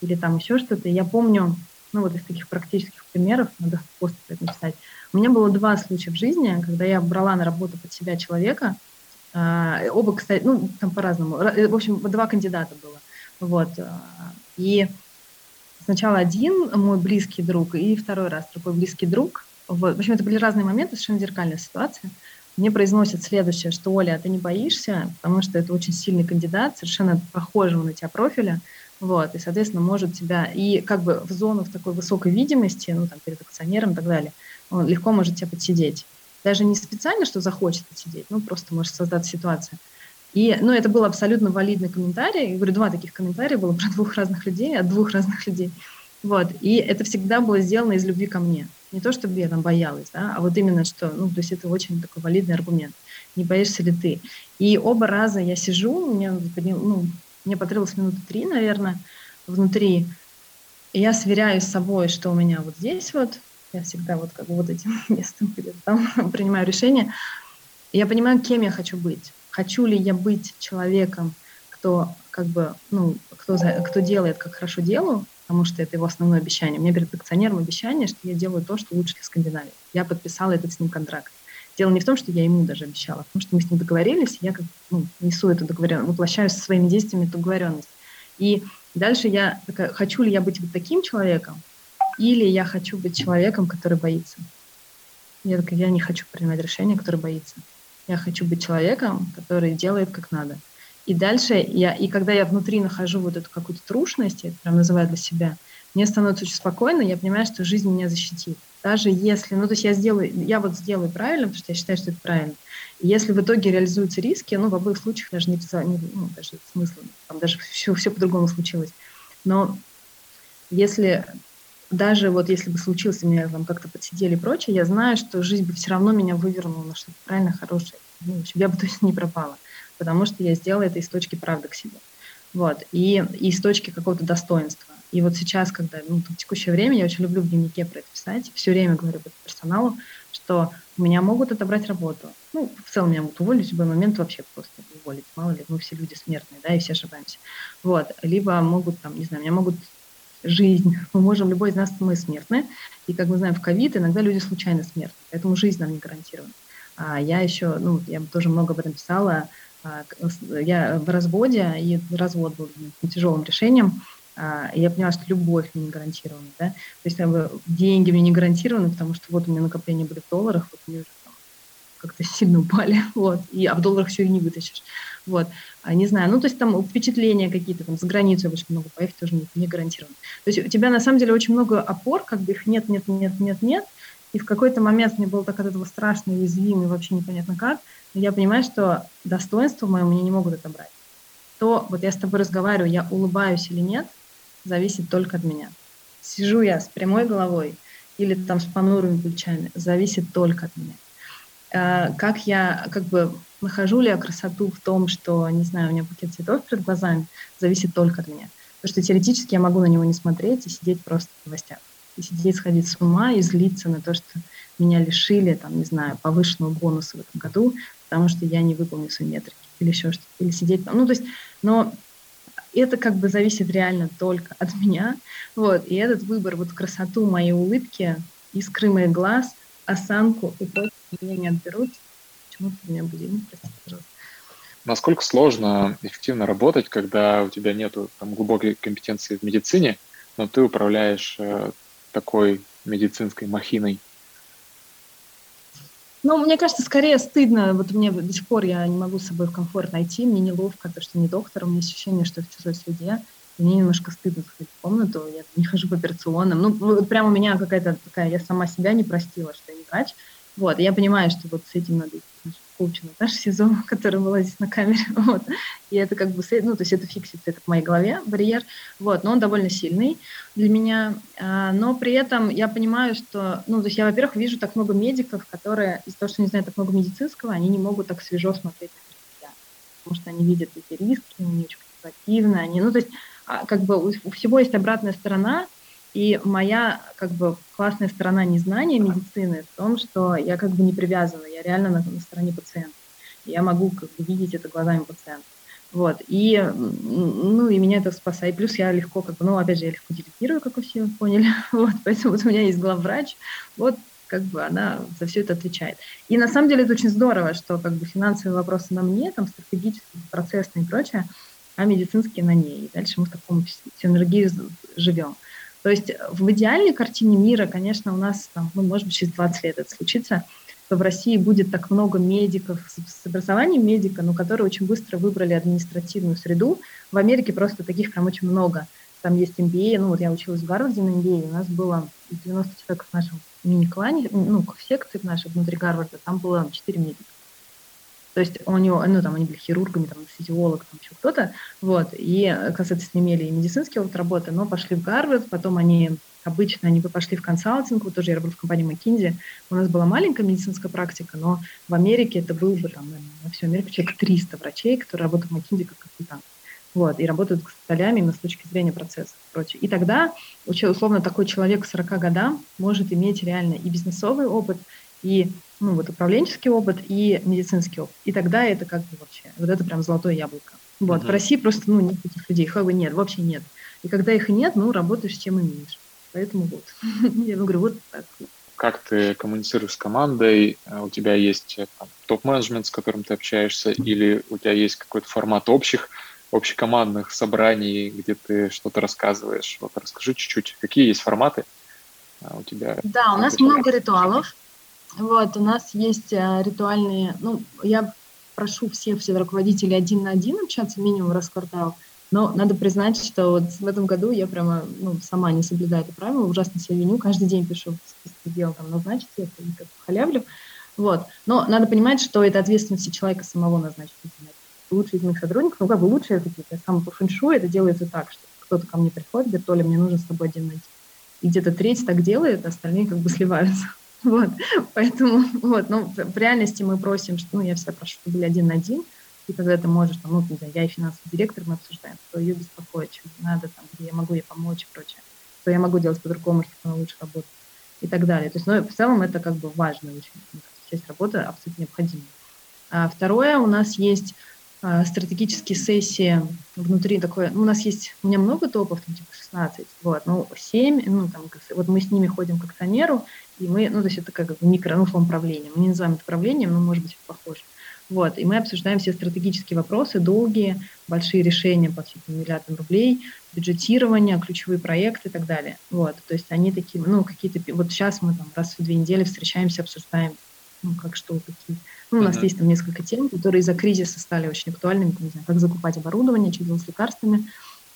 или там еще что-то. Я помню, ну вот из таких практических примеров, надо пост это написать. У меня было два случая в жизни, когда я брала на работу под себя человека, а, оба, кстати, ну, там по-разному. В общем, два кандидата было. Вот. Э, и сначала один мой близкий друг, и второй раз другой близкий друг. В общем, это были разные моменты, совершенно зеркальная ситуация. Мне произносят следующее, что Оля, ты не боишься, потому что это очень сильный кандидат, совершенно похожего на тебя профиля, вот, и, соответственно, может тебя, и как бы в зону в такой высокой видимости, ну, там, перед акционером и так далее, он легко может тебя подсидеть. Даже не специально, что захочет подсидеть, ну, просто может создать ситуацию. И, ну, это был абсолютно валидный комментарий. Я говорю, два таких комментария было про двух разных людей, от двух разных людей. Вот. И это всегда было сделано из любви ко мне. Не то, чтобы я там боялась, да, а вот именно что, ну, то есть это очень такой валидный аргумент. Не боишься ли ты? И оба раза я сижу, мне, ну, мне потребовалось минуты три, наверное, внутри. И я сверяю с собой, что у меня вот здесь вот, я всегда вот как бы вот этим местом там принимаю решение. И я понимаю, кем я хочу быть хочу ли я быть человеком, кто как бы, ну, кто, кто делает, как хорошо делаю, потому что это его основное обещание. Меня перед акционером обещание, что я делаю то, что лучше для Скандинавии. Я подписала этот с ним контракт. Дело не в том, что я ему даже обещала, а в том, что мы с ним договорились, я как ну, несу эту договоренность, воплощаю со своими действиями эту договоренность. И дальше я такая, хочу ли я быть вот таким человеком, или я хочу быть человеком, который боится. Я такая, я не хочу принимать решение, который боится. Я хочу быть человеком, который делает как надо. И дальше я, и когда я внутри нахожу вот эту какую-то трушность, я это прям называю для себя, мне становится очень спокойно, я понимаю, что жизнь меня защитит. Даже если, ну, то есть я сделаю, я вот сделаю правильно, потому что я считаю, что это правильно. И если в итоге реализуются риски, ну, в обоих случаях даже не, не ну, даже смысл, там даже все, все по-другому случилось. Но если даже вот если бы случился, меня там как-то подсидели и прочее, я знаю, что жизнь бы все равно меня вывернула на что-то правильно хорошее. Ну, в общем, я бы точно не пропала, потому что я сделала это из точки правды к себе. Вот. И, и из точки какого-то достоинства. И вот сейчас, когда ну, в текущее время, я очень люблю в дневнике про это писать, все время говорю персоналу, что меня могут отобрать работу. Ну, в целом меня могут уволить в любой момент вообще просто уволить. Мало ли, мы все люди смертные, да, и все ошибаемся. Вот. Либо могут, там, не знаю, меня могут жизнь. Мы можем, любой из нас, мы смертны. И, как мы знаем, в ковид иногда люди случайно смертны. Поэтому жизнь нам не гарантирована. А я еще, ну, я тоже много об этом писала. А, я в разводе, и развод был тяжелым решением. А, я поняла, что любовь мне не гарантирована. Да? То есть деньги мне не гарантированы, потому что вот у меня накопления были в долларах, вот мне уже как-то сильно упали, вот, и, а в долларах все и не вытащишь, вот, а, не знаю, ну, то есть там впечатления какие-то, там, за границу очень много поехать тоже не, не гарантировано. То есть у тебя на самом деле очень много опор, как бы их нет, нет, нет, нет, нет, и в какой-то момент мне было так от этого страшно, уязвимо, и вообще непонятно как, я понимаю, что достоинство мое мне не могут отобрать. То, вот я с тобой разговариваю, я улыбаюсь или нет, зависит только от меня. Сижу я с прямой головой или там с понурыми плечами, зависит только от меня. Э, как я как бы нахожу ли я красоту в том, что, не знаю, у меня букет цветов перед глазами, зависит только от меня. Потому что теоретически я могу на него не смотреть и сидеть просто в новостях. И сидеть, сходить с ума и злиться на то, что меня лишили, там, не знаю, повышенного бонуса в этом году, потому что я не выполню свои метрики или еще что-то, или сидеть там. Ну, то есть, но это как бы зависит реально только от меня. Вот. И этот выбор, вот красоту моей улыбки, искры моих глаз, осанку и прочее меня не отберут. Почему ты меня будильник, простите, пожалуйста. Насколько сложно эффективно работать, когда у тебя нет глубокой компетенции в медицине, но ты управляешь э, такой медицинской махиной? Ну, мне кажется, скорее стыдно. Вот мне до сих пор я не могу с собой в комфорт найти, мне неловко, то, что не доктор, у меня ощущение, что я в чужой среде. И мне немножко стыдно сходить в комнату, я не хожу по операционным. Ну, вот прямо у меня какая-то такая, я сама себя не простила, что я не врач. Вот, я понимаю, что вот с этим надо коучу Наташи Сизо, которая была здесь на камере, вот, и это как бы, ну, то есть это фиксится, это в моей голове барьер, вот, но он довольно сильный для меня, а, но при этом я понимаю, что, ну, то есть я, во-первых, вижу так много медиков, которые из-за того, что не знают так много медицинского, они не могут так свежо смотреть на себя, потому что они видят эти риски, они очень консервативны, они, ну, то есть а, как бы у всего есть обратная сторона, и моя как бы классная сторона незнания медицины в том, что я как бы не привязана, я реально на, на стороне пациента. Я могу как бы видеть это глазами пациента. Вот. И, ну, и меня это спасает. Плюс я легко, как бы, ну, опять же, я легко делегирую, как вы все поняли. Вот, поэтому вот у меня есть главврач. Вот, как бы она за все это отвечает. И на самом деле это очень здорово, что как бы финансовые вопросы на мне, там стратегические, процессные и прочее, а медицинские на ней. И дальше мы в таком синергии живем. То есть в идеальной картине мира, конечно, у нас, там, ну, может быть, через 20 лет это случится, что в России будет так много медиков с образованием медика, но которые очень быстро выбрали административную среду. В Америке просто таких прям очень много. Там есть MBA, ну вот я училась в Гарварде на MBA, у нас было 90 человек в нашем мини-клане, ну, в секции нашей внутри Гарварда, там было 4 медика. То есть у него, ну, там они были хирургами, там, физиолог, там еще кто-то, вот, и, соответственно, имели и медицинский опыт работы, но пошли в Гарвард, потом они обычно они бы пошли в консалтинг, вот тоже я работала в компании McKinsey, у нас была маленькая медицинская практика, но в Америке это был бы там, на всю Америку человек 300 врачей, которые работают в McKinsey как капитан. Вот, и работают с солями именно с точки зрения процесса и прочее. И тогда, условно, такой человек к 40 годам может иметь реально и бизнесовый опыт, и ну, вот управленческий опыт и медицинский опыт. И тогда это как бы вообще, вот это прям золотое яблоко. Вот, uh-huh. в России просто, ну, нет таких людей, как бы нет, вообще нет. И когда их нет, ну, работаешь чем имеешь. Поэтому вот. Я говорю, вот так. Как ты коммуницируешь с командой? У тебя есть э, там, топ-менеджмент, с которым ты общаешься, или у тебя есть какой-то формат общих, общекомандных собраний, где ты что-то рассказываешь? Вот расскажи чуть-чуть, какие есть форматы а, у тебя? Да, у нас много ритуалов. Вот, у нас есть э, ритуальные, ну, я прошу всех, всех руководителей один на один общаться минимум раз в квартал, но надо признать, что вот в этом году я прямо ну, сама не соблюдаю это правило, ужасно себя виню, каждый день пишу списки дел, там, назначить это, как халявлю. Вот. Но надо понимать, что это ответственность человека самого назначить. Лучшие из моих сотрудников, ну как бы лучшие такие, я сам по фэншую, это делается так, что кто-то ко мне приходит, говорит, Толя, мне нужно с тобой один найти. И где-то треть так делает, остальные как бы сливаются. Вот, поэтому, вот, ну, в реальности мы просим, что, ну, я всегда прошу, чтобы были один на один, и тогда ты можешь, там, ну, не знаю, я и финансовый директор, мы обсуждаем, что ее беспокоит, что надо, там, где я могу ей помочь и прочее, что я могу делать по-другому, чтобы она лучше работала и так далее. То есть, ну, в целом это как бы важная очень часть работы, абсолютно необходимая. А второе, у нас есть а, стратегические сессии внутри такой, ну, у нас есть, у меня много топов, там, типа 16, вот, ну, 7, ну, там, вот мы с ними ходим к акционеру, и мы, ну, то есть это как микро, ну, условно, правление. Мы не называем это правлением, но, может быть, похоже. Вот, и мы обсуждаем все стратегические вопросы, долгие, большие решения по всем миллиардам рублей, бюджетирование, ключевые проекты и так далее. Вот, то есть они такие, ну, какие-то, вот сейчас мы там раз в две недели встречаемся, обсуждаем, ну, как что, какие. Ну, у нас uh-huh. есть там несколько тем, которые из-за кризиса стали очень актуальными, не знаю, как закупать оборудование, что делать с лекарствами,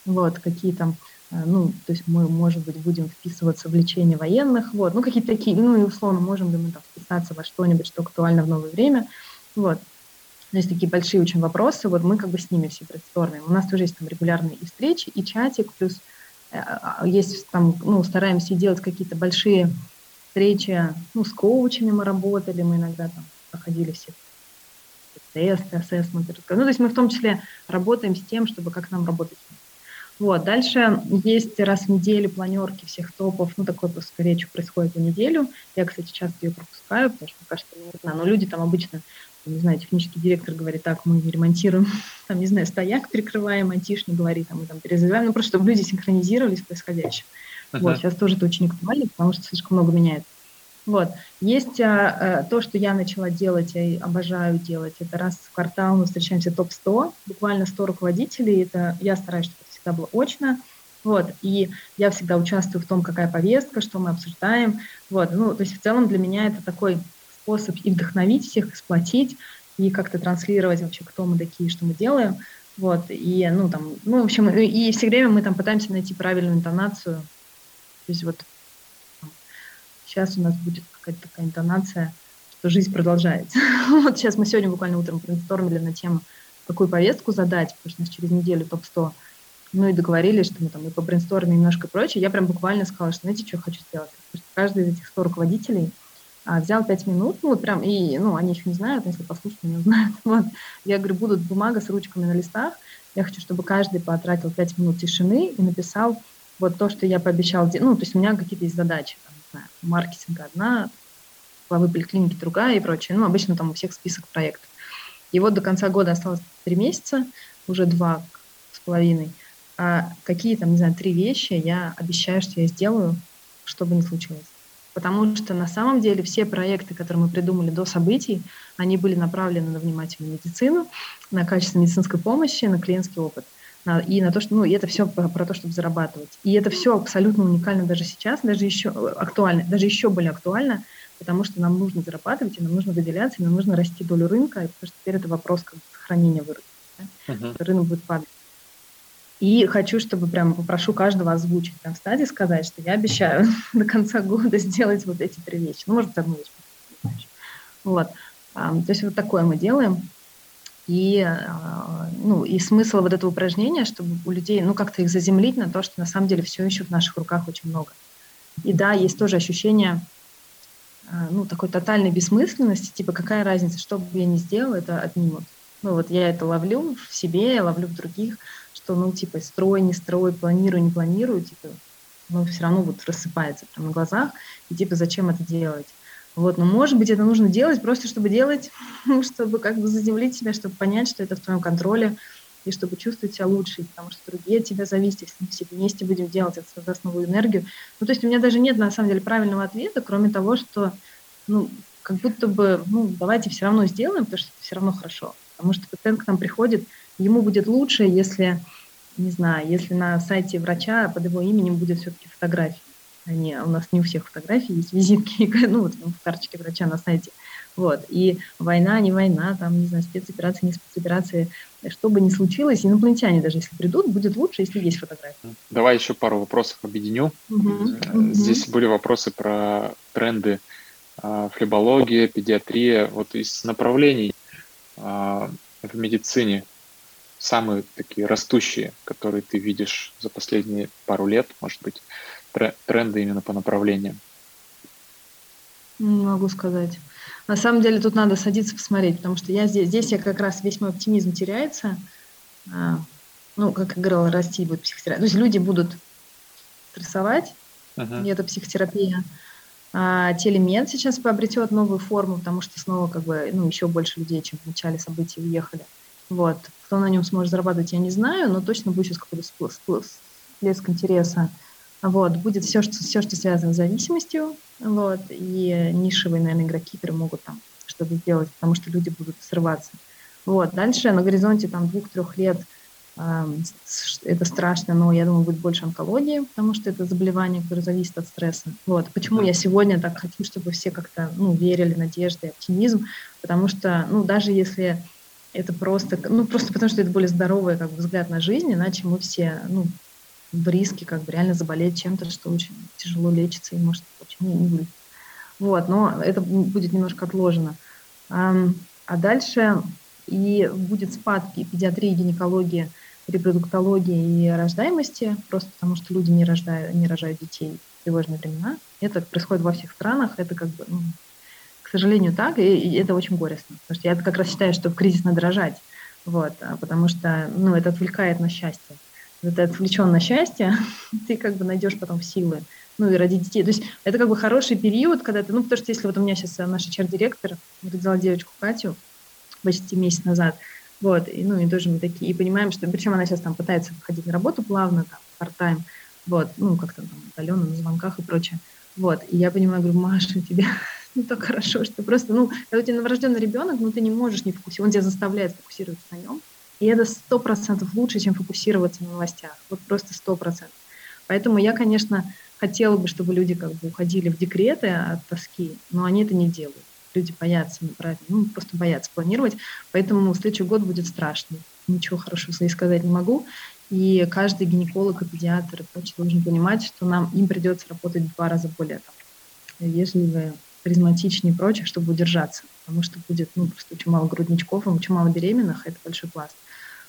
вот, какие там ну, то есть мы, может быть, будем вписываться в лечение военных, вот, ну, какие-то такие, ну, и условно, можем ли мы там вписаться во что-нибудь, что актуально в новое время, вот. То есть такие большие очень вопросы, вот мы как бы с ними все брейнстормим. У нас тоже есть там регулярные и встречи, и чатик, плюс э, а, есть там, ну, стараемся делать какие-то большие встречи, ну, с коучами мы работали, мы иногда там проходили все тесты, ассессменты. Ну, то есть мы в том числе работаем с тем, чтобы как нам работать вот, дальше есть раз в неделю планерки всех топов, ну, такой скорее, что происходит за неделю. Я, кстати, часто ее пропускаю, потому что, кажется, не знаю, но люди там обычно не знаю, технический директор говорит, так, мы ремонтируем, там, не знаю, стояк перекрываем, антишник говорит, там, мы там перезаливаем, ну, просто чтобы люди синхронизировались с происходящим. Uh-huh. Вот, сейчас тоже это очень актуально, потому что слишком много меняется. Вот. Есть а, то, что я начала делать, я обожаю делать. Это раз в квартал мы встречаемся топ-100, буквально 100 руководителей. Это я стараюсь, чтобы всегда было очно. Вот. И я всегда участвую в том, какая повестка, что мы обсуждаем. Вот. Ну, то есть в целом для меня это такой способ и вдохновить всех, и сплотить, и как-то транслировать вообще, кто мы такие, что мы делаем. Вот, и, ну, там, ну, в общем, и все время мы там пытаемся найти правильную интонацию. То есть вот сейчас у нас будет какая-то такая интонация, что жизнь продолжается. вот сейчас мы сегодня буквально утром брейнстормили на тему, какую повестку задать, потому что у нас через неделю топ-100. Ну и договорились, что мы там и по брейнстормим немножко прочее. Я прям буквально сказала, что знаете, что я хочу сделать? Каждый из этих 100 руководителей а, взял 5 минут, ну вот прям, и, ну, они еще не знают, если послушают, не узнают. Вот. Я говорю, будут бумага с ручками на листах, я хочу, чтобы каждый потратил 5 минут тишины и написал вот то, что я пообещал, ну, то есть у меня какие-то есть задачи, знаю, маркетинга одна, главы поликлиники другая и прочее. Ну, обычно там у всех список проектов. И вот до конца года осталось три месяца, уже два с половиной. А какие там, не знаю, три вещи я обещаю, что я сделаю, что бы ни случилось. Потому что на самом деле все проекты, которые мы придумали до событий, они были направлены на внимательную медицину, на качество медицинской помощи, на клиентский опыт и на то, что, ну, и это все про, про то, чтобы зарабатывать. И это все абсолютно уникально даже сейчас, даже еще актуально, даже еще более актуально, потому что нам нужно зарабатывать, и нам нужно выделяться, и нам нужно расти долю рынка, и потому что теперь это вопрос как бы, сохранения рынка. Да? Uh-huh. Рынок будет падать. И хочу, чтобы прям попрошу каждого озвучить там стадии, сказать, что я обещаю до конца года сделать вот эти три вещи. Ну, может, одну вещь. Вот. То есть вот такое мы делаем. И, а, ну, и смысл вот этого упражнения, чтобы у людей, ну, как-то их заземлить на то, что на самом деле все еще в наших руках очень много. И да, есть тоже ощущение, а, ну, такой тотальной бессмысленности, типа, какая разница, что бы я ни сделала, это отнимут. Ну, вот я это ловлю в себе, я ловлю в других, что, ну, типа, строй, не строй, планирую, не планирую, типа, ну, все равно вот рассыпается прямо на глазах, и, типа, зачем это делать? Вот, но может быть это нужно делать просто, чтобы делать, чтобы как бы заземлить себя, чтобы понять, что это в твоем контроле, и чтобы чувствовать себя лучше, потому что другие от тебя зависят, если мы все вместе будем делать, это создаст новую энергию. Ну, то есть у меня даже нет, на самом деле, правильного ответа, кроме того, что, ну, как будто бы, ну, давайте все равно сделаем, потому что все равно хорошо. Потому что пациент к нам приходит, ему будет лучше, если, не знаю, если на сайте врача под его именем будет все-таки фотография. Они, у нас не у всех фотографии есть визитки, ну вот в карточке врача на сайте. Вот. И война, не война, там, не знаю, спецоперации, не спецоперации, что бы ни случилось, инопланетяне даже если придут, будет лучше, если есть фотографии. Давай еще пару вопросов объединю. Угу. Здесь угу. были вопросы про тренды а, флебология, педиатрия. Вот из направлений а, в медицине самые такие растущие, которые ты видишь за последние пару лет, может быть, тренды именно по направлениям? Не могу сказать. На самом деле тут надо садиться посмотреть, потому что я здесь, здесь я как раз весь мой оптимизм теряется. А, ну, как я говорила, расти будет психотерапия. То есть люди будут стрессовать, uh-huh. и это психотерапия. А телемед сейчас приобретет новую форму, потому что снова как бы, ну, еще больше людей, чем в начале событий, уехали. Вот. Кто на нем сможет зарабатывать, я не знаю, но точно будет сейчас какой-то всплеск интереса. Вот, будет все, что, все, что связано с зависимостью, вот, и нишевые, наверное, игроки, могут там что-то сделать, потому что люди будут срываться. Вот, дальше на горизонте там двух-трех лет э, это страшно, но я думаю, будет больше онкологии, потому что это заболевание, которое зависит от стресса. Вот, почему я сегодня так хочу, чтобы все как-то, ну, верили, надежды, оптимизм, потому что, ну, даже если это просто, ну, просто потому что это более здоровый как бы, взгляд на жизнь, иначе мы все, ну, в риске как бы реально заболеть чем-то, что очень тяжело лечится и может вообще не, будет. Вот, но это будет немножко отложено. А, а дальше и будет спад педиатрии, гинекологии, репродуктологии и рождаемости, просто потому что люди не рождают, не рожают детей в тревожные времена. Это происходит во всех странах, это как бы, ну, к сожалению, так, и, и это очень горестно. Потому что я как раз считаю, что в кризис надо рожать, вот, а потому что ну, это отвлекает на счастье это отвлечен на счастье, ты как бы найдешь потом силы, ну и ради детей. То есть это как бы хороший период, когда ты, ну потому что если вот у меня сейчас наша чар-директор родила девочку Катю, почти месяц назад. Вот, и, ну, и тоже мы такие, и понимаем, что, причем она сейчас там пытается выходить на работу плавно, там, part-time, вот, ну, как-то там удаленно на звонках и прочее. Вот, и я понимаю, говорю, Маша, тебе не так хорошо, что просто, ну, когда у тебя новорожденный ребенок, ну, ты не можешь не фокусироваться, он тебя заставляет фокусироваться на нем, и это сто процентов лучше, чем фокусироваться на новостях, вот просто сто процентов. Поэтому я, конечно, хотела бы, чтобы люди как бы уходили в декреты от тоски, но они это не делают. Люди боятся неправильно, ну, просто боятся планировать, поэтому следующий год будет страшный. Ничего хорошего своей сказать не могу. И каждый гинеколог и педиатр и прочее должен понимать, что нам им придется работать в два раза более там, вежливые, харизматичнее и прочее, чтобы удержаться. Потому что будет ну, просто очень мало грудничков, и очень мало беременных, это большой пласт.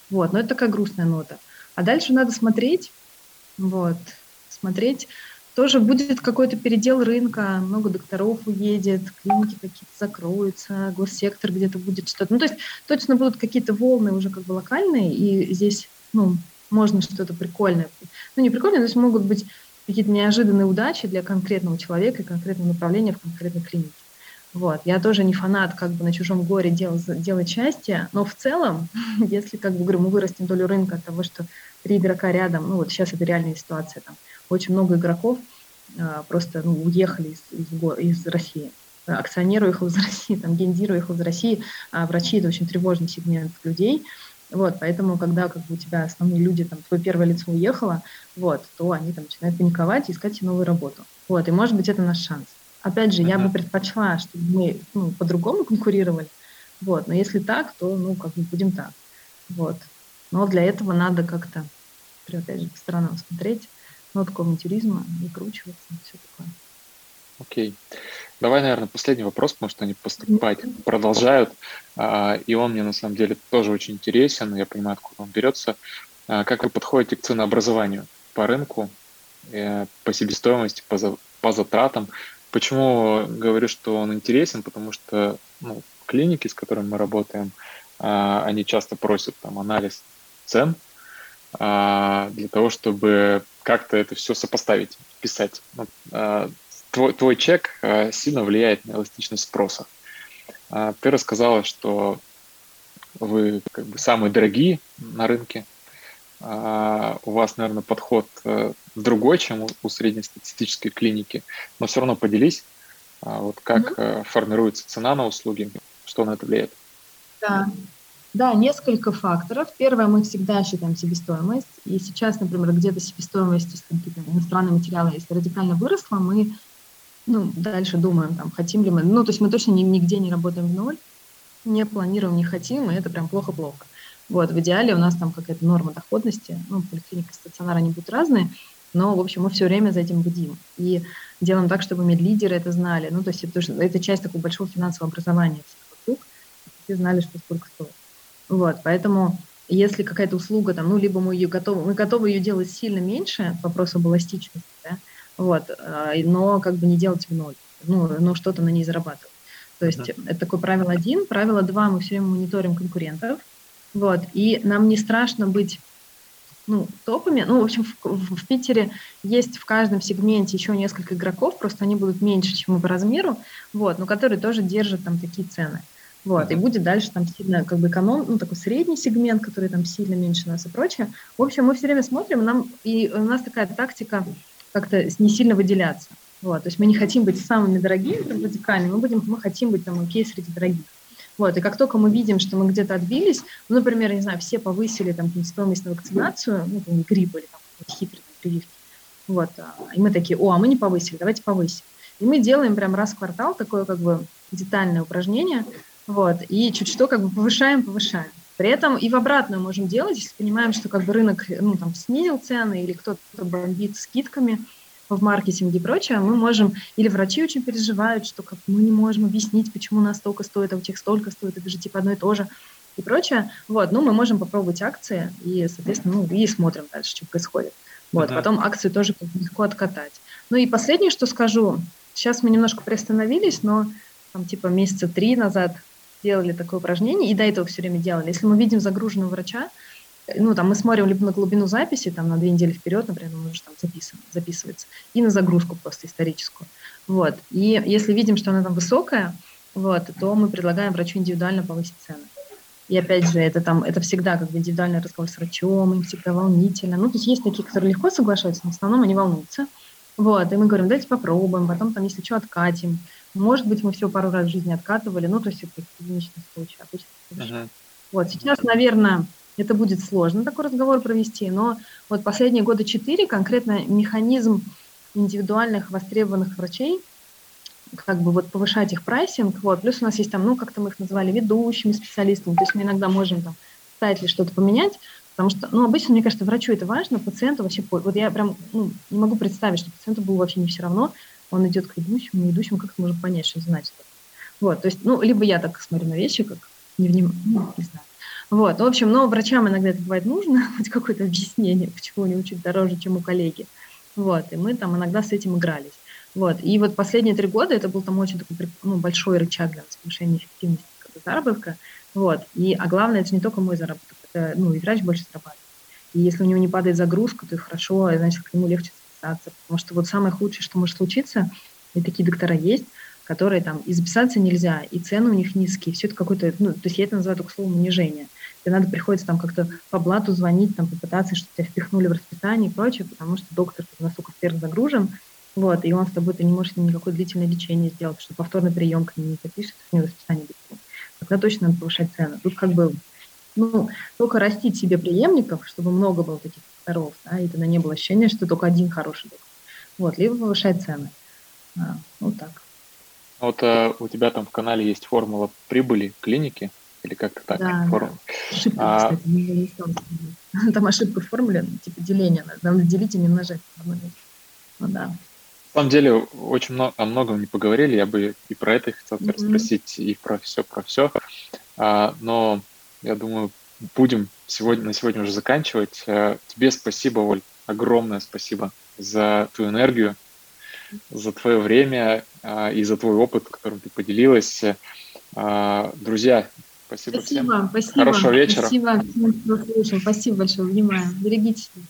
Вот, но это такая грустная нота. А дальше надо смотреть, вот, смотреть, тоже будет какой-то передел рынка, много докторов уедет, клиники какие-то закроются, госсектор где-то будет что-то. Ну, то есть точно будут какие-то волны уже как бы локальные, и здесь, ну, можно что-то прикольное. Ну, не прикольное, то есть могут быть какие-то неожиданные удачи для конкретного человека и конкретного направления в конкретной клинике. Вот. Я тоже не фанат как бы на чужом горе делать, делать счастье, но в целом, если, как бы, говорю, мы вырастем долю рынка от того, что три игрока рядом, ну вот сейчас это реальная ситуация, там очень много игроков а, просто ну, уехали из, из, из России. Акционер уехал из России, там, гендир уехал из России, а врачи – это очень тревожный сегмент людей. Вот, поэтому, когда как бы, у тебя основные люди, там, твое первое лицо уехало, вот, то они там начинают паниковать и искать себе новую работу. Вот, и, может быть, это наш шанс. Опять же, uh-huh. я бы предпочла, чтобы мы ну, по-другому конкурировали. Вот. Но если так, то ну, как бы будем так. Вот. Но для этого надо как-то, опять же, по сторонам смотреть, нотку авантюризма, выкручиваться, все такое. Окей. Давай, наверное, последний вопрос, потому что они поступать продолжают. А, и он мне на самом деле тоже очень интересен. Я понимаю, откуда он берется. А, как вы подходите к ценообразованию по рынку, э, по себестоимости, по затратам? Почему говорю, что он интересен? Потому что ну, клиники, с которыми мы работаем, а, они часто просят там анализ цен для того, чтобы как-то это все сопоставить, писать. А, твой, твой чек сильно влияет на эластичность спроса. Ты рассказала, что вы как бы самые дорогие на рынке, а, у вас, наверное, подход э, другой, чем у среднестатистической клиники, но все равно поделись, а, вот как mm-hmm. формируется цена на услуги, что на это влияет. Да. Да, несколько факторов. Первое, мы всегда считаем себестоимость. И сейчас, например, где-то себестоимость, иностранные материалы, если радикально выросла, мы ну, дальше думаем, там, хотим ли мы. Ну, то есть мы точно нигде не работаем в ноль, не планируем, не хотим, и это прям плохо-плохо. Вот, в идеале у нас там какая-то норма доходности, ну, поликлиника, стационар, они будут разные, но, в общем, мы все время за этим будем. И делаем так, чтобы медлидеры это знали. Ну, то есть это, это часть такого большого финансового образования все знали, что сколько стоит. Вот, поэтому если какая-то услуга, там, ну, либо мы ее готовы, мы готовы ее делать сильно меньше, вопрос об эластичности, вот, а, но как бы не делать в ноль, ну, но что-то на ней зарабатывать. То есть mm-hmm. это такое правило один. Правило два, мы все время мониторим конкурентов, вот, и нам не страшно быть ну, топами. Ну, в общем, в, в Питере есть в каждом сегменте еще несколько игроков, просто они будут меньше, чем мы по размеру, вот, но которые тоже держат там такие цены. Вот, и будет дальше там сильно как бы эконом, ну, такой средний сегмент, который там сильно меньше нас и прочее. В общем, мы все время смотрим, нам, и у нас такая тактика как-то не сильно выделяться. Вот, то есть мы не хотим быть самыми дорогими, радикальными, мы, будем, мы хотим быть там окей среди дорогих. Вот, и как только мы видим, что мы где-то отбились, ну, например, не знаю, все повысили там стоимость на вакцинацию, ну, там, грипп или там хитрые там, прививки, вот, а, и мы такие, о, а мы не повысили, давайте повысим. И мы делаем прям раз в квартал такое как бы детальное упражнение, вот, и чуть что как бы повышаем, повышаем. При этом и в обратную можем делать, если понимаем, что как бы рынок, ну, там, снизил цены или кто-то бомбит скидками – в маркетинге и прочее, мы можем, или врачи очень переживают, что как мы не можем объяснить, почему у нас столько стоит, а у тех столько стоит, это же типа одно и то же и прочее. Вот, ну, мы можем попробовать акции и, соответственно, ну, и смотрим дальше, что происходит. Вот, uh-huh. потом акции тоже легко откатать. Ну и последнее, что скажу, сейчас мы немножко приостановились, но там типа месяца три назад делали такое упражнение, и до этого все время делали. Если мы видим загруженного врача, ну, там мы смотрим либо на глубину записи, там, на две недели вперед, например, он уже там записан, записывается, и на загрузку просто историческую. Вот. И если видим, что она там высокая, вот, то мы предлагаем врачу индивидуально повысить цены. И опять же, это там, это всегда как бы индивидуальный разговор с врачом, им всегда волнительно. Ну, то есть есть такие, которые легко соглашаются, но в основном они волнуются. Вот, и мы говорим, давайте попробуем, потом там, если что, откатим. Может быть, мы все пару раз в жизни откатывали, ну, то есть это единичный случай, обычно. Uh-huh. Вот, сейчас, наверное, это будет сложно такой разговор провести, но вот последние года четыре конкретно механизм индивидуальных востребованных врачей, как бы вот повышать их прайсинг, вот, плюс у нас есть там, ну, как-то мы их называли ведущими специалистами, то есть мы иногда можем там ставить ли что-то поменять, потому что, ну, обычно, мне кажется, врачу это важно, пациенту вообще, вот я прям, ну, не могу представить, что пациенту было вообще не все равно, он идет к ведущему, не ведущему, как это можно понять, что это значит. Вот, то есть, ну, либо я так смотрю на вещи, как не вним... ну, не знаю. Вот, в общем, но врачам иногда это бывает нужно, хоть какое-то объяснение, почему они учат дороже, чем у коллеги. Вот, и мы там иногда с этим игрались. Вот, и вот последние три года это был там очень такой ну, большой рычаг для повышения эффективности заработка. Вот, и, а главное, это не только мой заработок, это, ну, и врач больше зарабатывает. И если у него не падает загрузка, то хорошо, значит, к нему легче записаться. Потому что вот самое худшее, что может случиться, и такие доктора есть, которые там и записаться нельзя, и цены у них низкие, все это какое-то, ну, то есть я это называю только словом унижение. Тебе надо приходится там как-то по блату звонить, там попытаться, чтобы тебя впихнули в расписание и прочее, потому что доктор настолько загружен, вот, и он с тобой, ты не можешь никакое длительное лечение сделать, что повторный прием к нему не запишет, у него расписание будет. Тогда точно надо повышать цены. Тут как бы, ну, только растить себе преемников, чтобы много было таких докторов, да, и тогда не было ощущения, что только один хороший доктор. Вот, либо повышать цены. А, вот так. Вот а, у тебя там в канале есть формула прибыли клиники, или как-то так? Да, формула. да. Ошибка, а... кстати, не Там ошибка в формуле, типа деление, надо делить и не множать. Ну да. На самом деле очень много, о многом не поговорили, я бы и про это хотел mm-hmm. спросить, и про все, про все. А, но я думаю, будем сегодня, на сегодня уже заканчивать. А, тебе спасибо, Оль, огромное спасибо за твою энергию, за твое время а, и за твой опыт, которым ты поделилась. А, друзья, спасибо, спасибо всем. Спасибо. Хорошего вечера. Спасибо, спасибо большое. Внимание. Берегите себя.